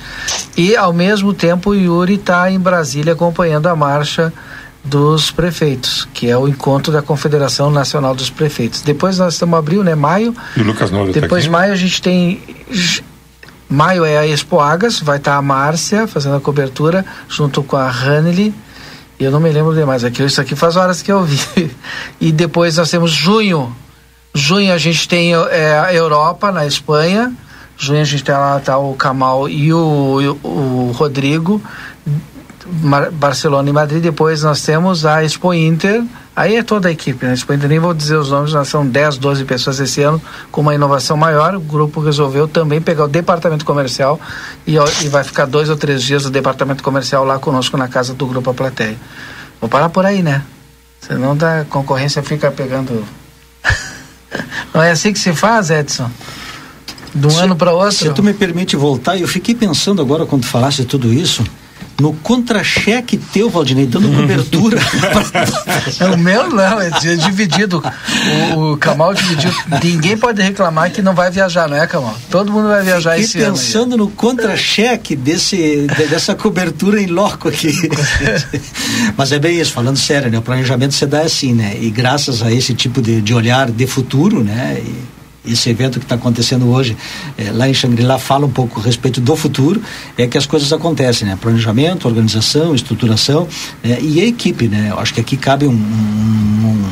e ao mesmo tempo o Yuri tá em Brasília acompanhando a marcha dos prefeitos, que é o encontro da Confederação Nacional dos Prefeitos. Depois nós estamos abril, né? Maio. E o Lucas Noura tá Depois de maio a gente tem Maio é a Expo Agas, vai estar a Márcia fazendo a cobertura junto com a Hanley. E eu não me lembro demais aqui. Isso aqui faz horas que eu vi. E depois nós temos junho. Junho a gente tem é, a Europa, na Espanha. Junho a gente tem lá tá o Kamal e o, o- o Rodrigo. Mar- Barcelona e Madrid. Depois nós temos a Expo Inter. Aí é toda a equipe, né? Expo Inter, nem vou dizer os nomes, nós são 10, 12 pessoas esse ano, com uma inovação maior. O grupo resolveu também pegar o departamento comercial e, e vai ficar dois ou três dias o departamento comercial lá conosco na casa do Grupo A Plateia. Vou parar por aí, né? Senão da concorrência fica pegando. Não é assim que se faz, Edson? De um Se- ano para outro? Se tu me permite voltar, eu fiquei pensando agora quando falaste tudo isso, no contra-cheque teu, Valdinei, dando cobertura. É o meu não, é di- dividido. O, o Kamal dividiu. Ninguém pode reclamar que não vai viajar, não é, Kamal? Todo mundo vai viajar Fiquei esse ano. aí. pensando no contra-cheque desse, de- dessa cobertura em loco aqui. Mas é bem isso, falando sério, né? O planejamento se dá assim, né? E graças a esse tipo de, de olhar de futuro, né? E esse evento que está acontecendo hoje eh, lá em Xangri-Lá fala um pouco a respeito do futuro, é que as coisas acontecem, né? Planejamento, organização, estruturação né? e a equipe, né? Eu acho que aqui cabe um- um-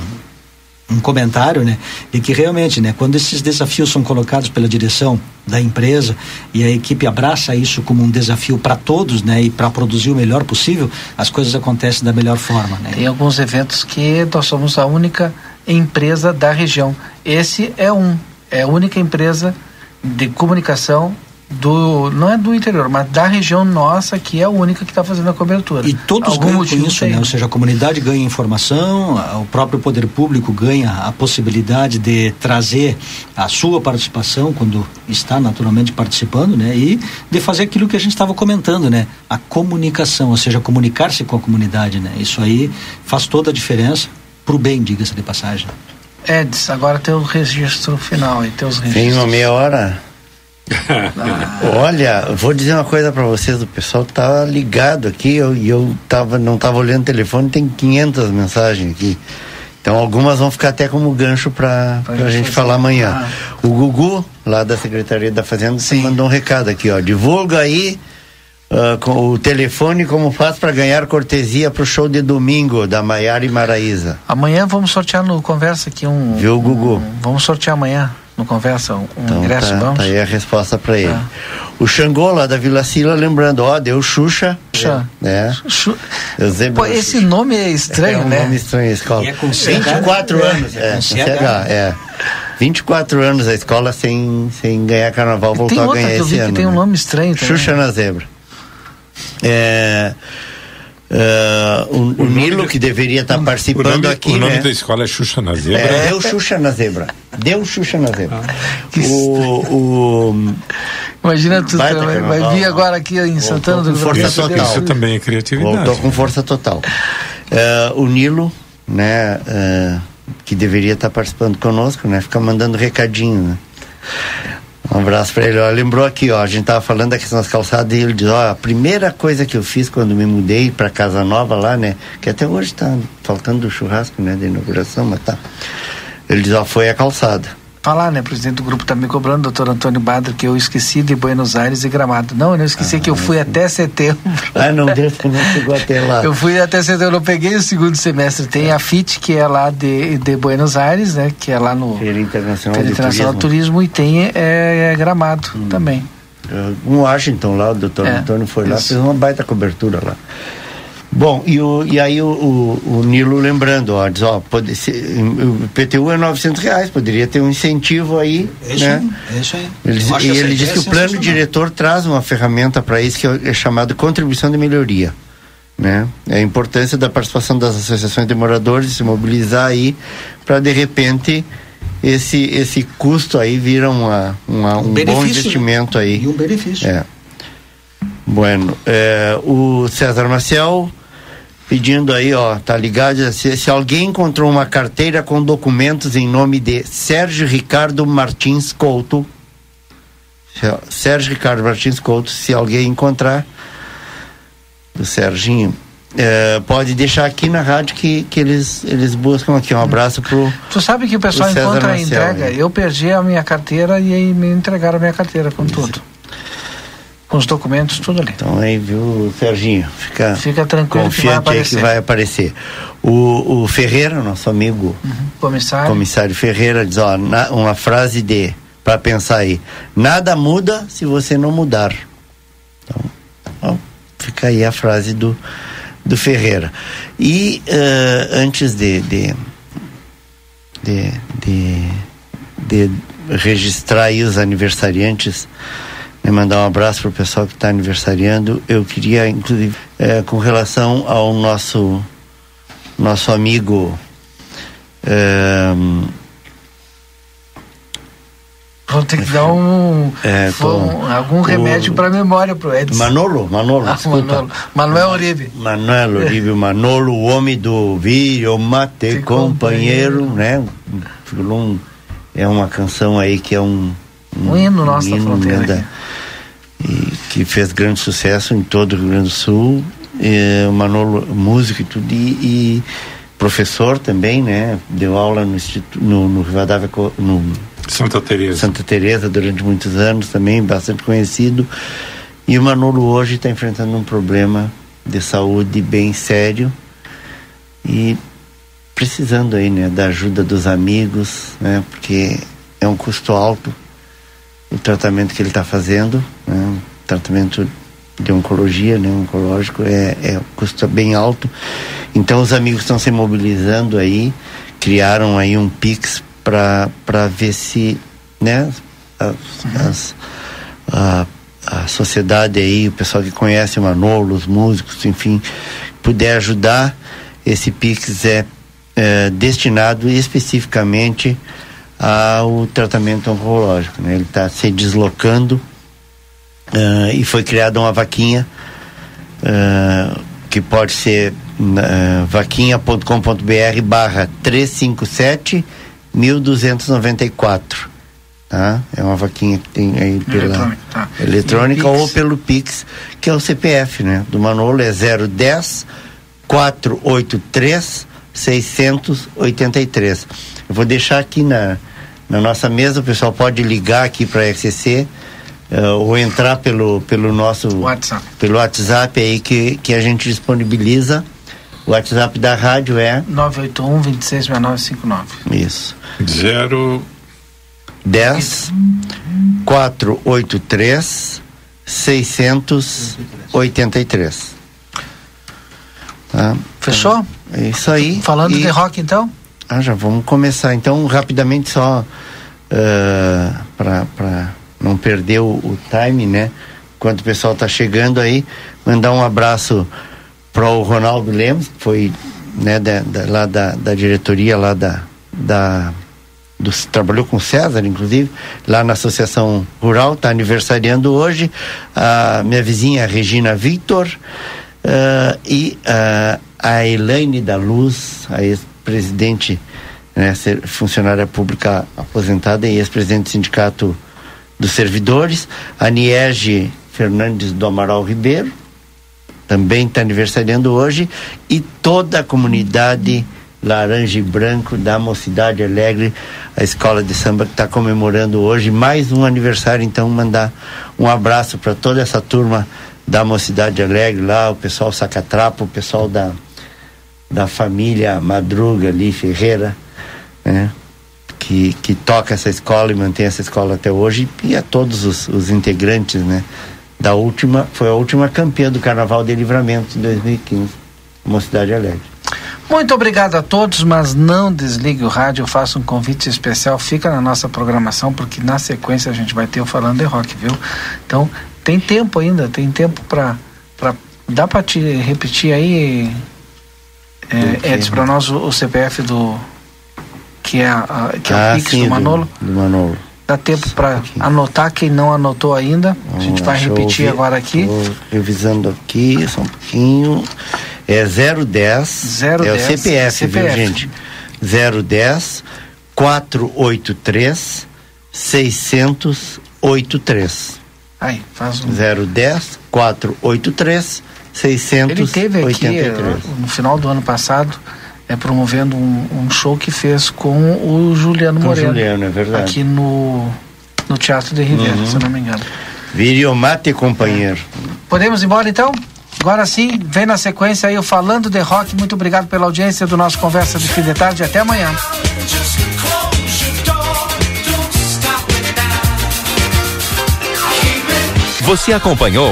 um comentário, né, de que realmente, né, quando esses desafios são colocados pela direção da empresa e a equipe abraça isso como um desafio para todos, né, e para produzir o melhor possível, as coisas acontecem da melhor forma, né. Tem alguns eventos que nós somos a única empresa da região. Esse é um, é a única empresa de comunicação do não é do interior, mas da região nossa que é a única que está fazendo a cobertura. E todos Algum ganham com isso, tem. né? Ou seja, a comunidade ganha informação, o próprio poder público ganha a possibilidade de trazer a sua participação quando está naturalmente participando, né? E de fazer aquilo que a gente estava comentando, né? A comunicação, ou seja, comunicar-se com a comunidade, né? Isso aí faz toda a diferença pro bem, diga-se de passagem. Eds, agora tem o registro final aí, tem os registros. Tem uma meia hora. Olha, vou dizer uma coisa para vocês, o pessoal tá ligado aqui, eu, e eu tava, não tava olhando o telefone, tem 500 mensagens aqui. Então algumas vão ficar até como gancho para a gente falar amanhã. Ah. O Gugu, lá da Secretaria da Fazenda, mandou um recado aqui, ó. Divulga aí ah, com o telefone como faz para ganhar cortesia pro show de domingo da Maiara e Maraíza. Amanhã vamos sortear no Conversa aqui um. Viu, Gugu? um- vamos sortear amanhã no Conversa um, Então ingresso, tá, vamos? tá aí a resposta para ele. Tá. O Xangô lá da Vila Sila, lembrando, ó, deu Xuxa. Xuxa. Né? Eusébio Pô, esse nome é estranho, é um né? nome estranho a escola. E é com CH, 24 né? anos, É é, com CH. CH, é. 24 anos a escola sem, sem ganhar carnaval, voltou a ganhar que eu esse vi ano. que tem um né? nome estranho também. Xuxa na zebra. É, é, o, o Nilo, que deveria estar O participando nome, aqui, o nome né? da escola é Xuxa na Zebra. É, deu Xuxa na zebra. Deu Xuxa na zebra. O, o, Imagina tu vai, vai vir agora aqui em Santana do força Sul. total. Isso também é criatividade. Voltou com força total. É, o Nilo, né, é, que deveria estar participando conosco, né, fica mandando recadinho, né. Um abraço para ele. Ó, lembrou aqui, ó, a gente tava falando da questão das calçadas e ele diz, ó, a primeira coisa que eu fiz quando me mudei para casa nova lá, né, que até hoje tá faltando churrasco, né, da inauguração, mas tá. Ele diz, ó, foi a calçada. Falar, né, presidente do grupo tá me cobrando, doutor Antônio Badro, que eu esqueci de Buenos Aires e Gramado. Não, eu não esqueci Ah, que eu fui até setembro. Ah, não deu, você não chegou até lá. Eu fui até setembro, eu peguei o segundo semestre. Tem a FIT, que é lá de, de Buenos Aires, né, que é lá no Feira Internacional, Feira de Internacional do Turismo. Turismo, e tem é, é Gramado também. Um Washington lá, o doutor É, Antônio foi lá, isso. fez uma baita cobertura lá. Bom, e, o, e aí o, o, o Nilo lembrando, ó, diz, ó, pode ser, o PTU é 900 reais, poderia ter um incentivo aí, É isso né? aí, é isso aí. Ele, e ele diz que o plano diretor traz uma ferramenta para isso que é, é chamado contribuição de melhoria. Né? É a importância da participação das associações de moradores se mobilizar aí para de repente esse esse custo aí vira uma, uma- um, bom benefício, né? investimento aí. E um benefício. É. Bueno, é, o César Marcel pedindo aí, ó, tá ligado? Se, se alguém encontrou uma carteira com documentos em nome de Sérgio Ricardo Martins Couto, Sérgio Ricardo Martins Couto, se alguém encontrar, do Serginho, é, pode deixar aqui na rádio que, que eles, eles buscam aqui. Um abraço pro. Tu sabe que o pessoal encontra Marcel, entrega. Eu perdi a minha carteira e aí me entregaram a minha carteira com tudo. Com os documentos, tudo ali. Então aí, viu, Serginho? Fica, Fica tranquilo que vai confiante aí que aparecer. vai aparecer. O, o Ferreira, nosso amigo Comissário. comissário Ferreira, diz: ó, na- uma frase de. para pensar aí. Nada muda se você não mudar. Então, ó, fica aí a frase do, do Ferreira. E eh, antes de, de, de, de, de registrar aí os aniversariantes, mandar um abraço para o pessoal que está aniversariando, eu queria, inclusive, eh, com relação ao nosso, nosso amigo. ehm, Vou ter que dar um, É, um- algum remédio para memória pro Edson. Manolo, Manolo, Ah. Manolo. Manuel Uribe. Manuel Uribe Manolo, o homem do vídeo mate companheiro, né? Um- é uma canção aí que é um Um hino nosso da hino, fronteira né, da- e que fez grande sucesso em todo o Rio Grande do Sul. É, o Manolo, músico e tudo, e, e professor também, né? Deu aula no, instituto, no, no Rivadavia, no Santa Teresa. Santa Teresa durante muitos anos também, bastante conhecido. E o Manolo hoje está enfrentando um problema de saúde bem sério e precisando aí, né, da ajuda dos amigos, né, porque é um custo alto o tratamento que ele está fazendo, né, tratamento de oncologia, né, oncológico é, é custo bem alto. Então os amigos estão se mobilizando aí, criaram aí um Pix para para ver se, né, as, as- a, a sociedade aí, o pessoal que conhece o Manolo, os músicos, enfim, puder ajudar, esse Pix é, é destinado especificamente ao tratamento oncológico. Né? Ele está se deslocando ah, e foi criada uma vaquinha ah, que pode ser uh, vaquinha.com.br barra 357 1294 tá? É uma vaquinha que tem aí pela Eletrônica, tá. eletrônica ou pelo Pix, que é o CPF, né? Do Manolo é 010 483 683. Eu vou deixar aqui na, na nossa mesa, o pessoal pode ligar aqui para a RCC eh, ou entrar pelo, pelo nosso WhatsApp. pelo WhatsApp aí que, que a gente disponibiliza. O WhatsApp da rádio é 981 266959. isso. Zero 10 483 683. Tá? Fechou? É isso aí. Falando E- de rock então? Ah, já vamos começar. Então, rapidamente, só para não perder o, o time, né? Enquanto o pessoal está chegando aí, mandar um abraço para o Ronaldo Lemos, que foi né, da, da- lá da, da diretoria lá da, da trabalhou com César, inclusive, lá na Associação Rural, está aniversariando hoje. A minha vizinha Regina Victor ah, e ah, a Elaine da Luz, a ex-presidente, né, funcionária pública aposentada e ex-presidente do sindicato dos servidores, a Niege Fernandes do Amaral Ribeiro, também está aniversariando hoje, e toda a comunidade Laranja e Branco da Mocidade Alegre, a escola de samba que está comemorando hoje mais um aniversário. Então, mandar um abraço para toda essa turma da Mocidade Alegre lá, o pessoal Sacatrapo, o pessoal da, da família Madruga ali, Ferreira, né? Que, que toca essa escola e mantém essa escola até hoje, e a todos os, os integrantes, né? Da última, foi a última campeã do Carnaval de Livramento de 2015, Mocidade Alegre. Muito obrigado a todos, mas não desligue o rádio, eu faço um convite especial, fica na nossa programação, porque na sequência a gente vai ter o Falando de Rock, viu? Então, tem tempo ainda, tem tempo para dá para te repetir aí, é, Edson, para nós o, o, CPF do que é, a, que é ah, o Pix sim, do Manolo. Do, do Manolo. Dá tempo para anotar quem não anotou ainda. Vamos a gente vai repetir agora aqui. revisando aqui, só um pouquinho. É 010. 010 é o CPF, CPF. viu, gente? 010 483 683. Aí, faz um. 010 483 683. Ele teve aqui no final do ano passado é promovendo um, um, show que fez com o Juliano com Moreno. Juliano, é verdade. Aqui no, no Teatro de Riviera, uhum. se eu não me engano. Viriomate, companheiro. Podemos ir embora então? Agora sim, vem na sequência aí o Falando de Rock. Muito obrigado pela audiência do nosso Conversa de Fim de Tarde. Até amanhã. Você acompanhou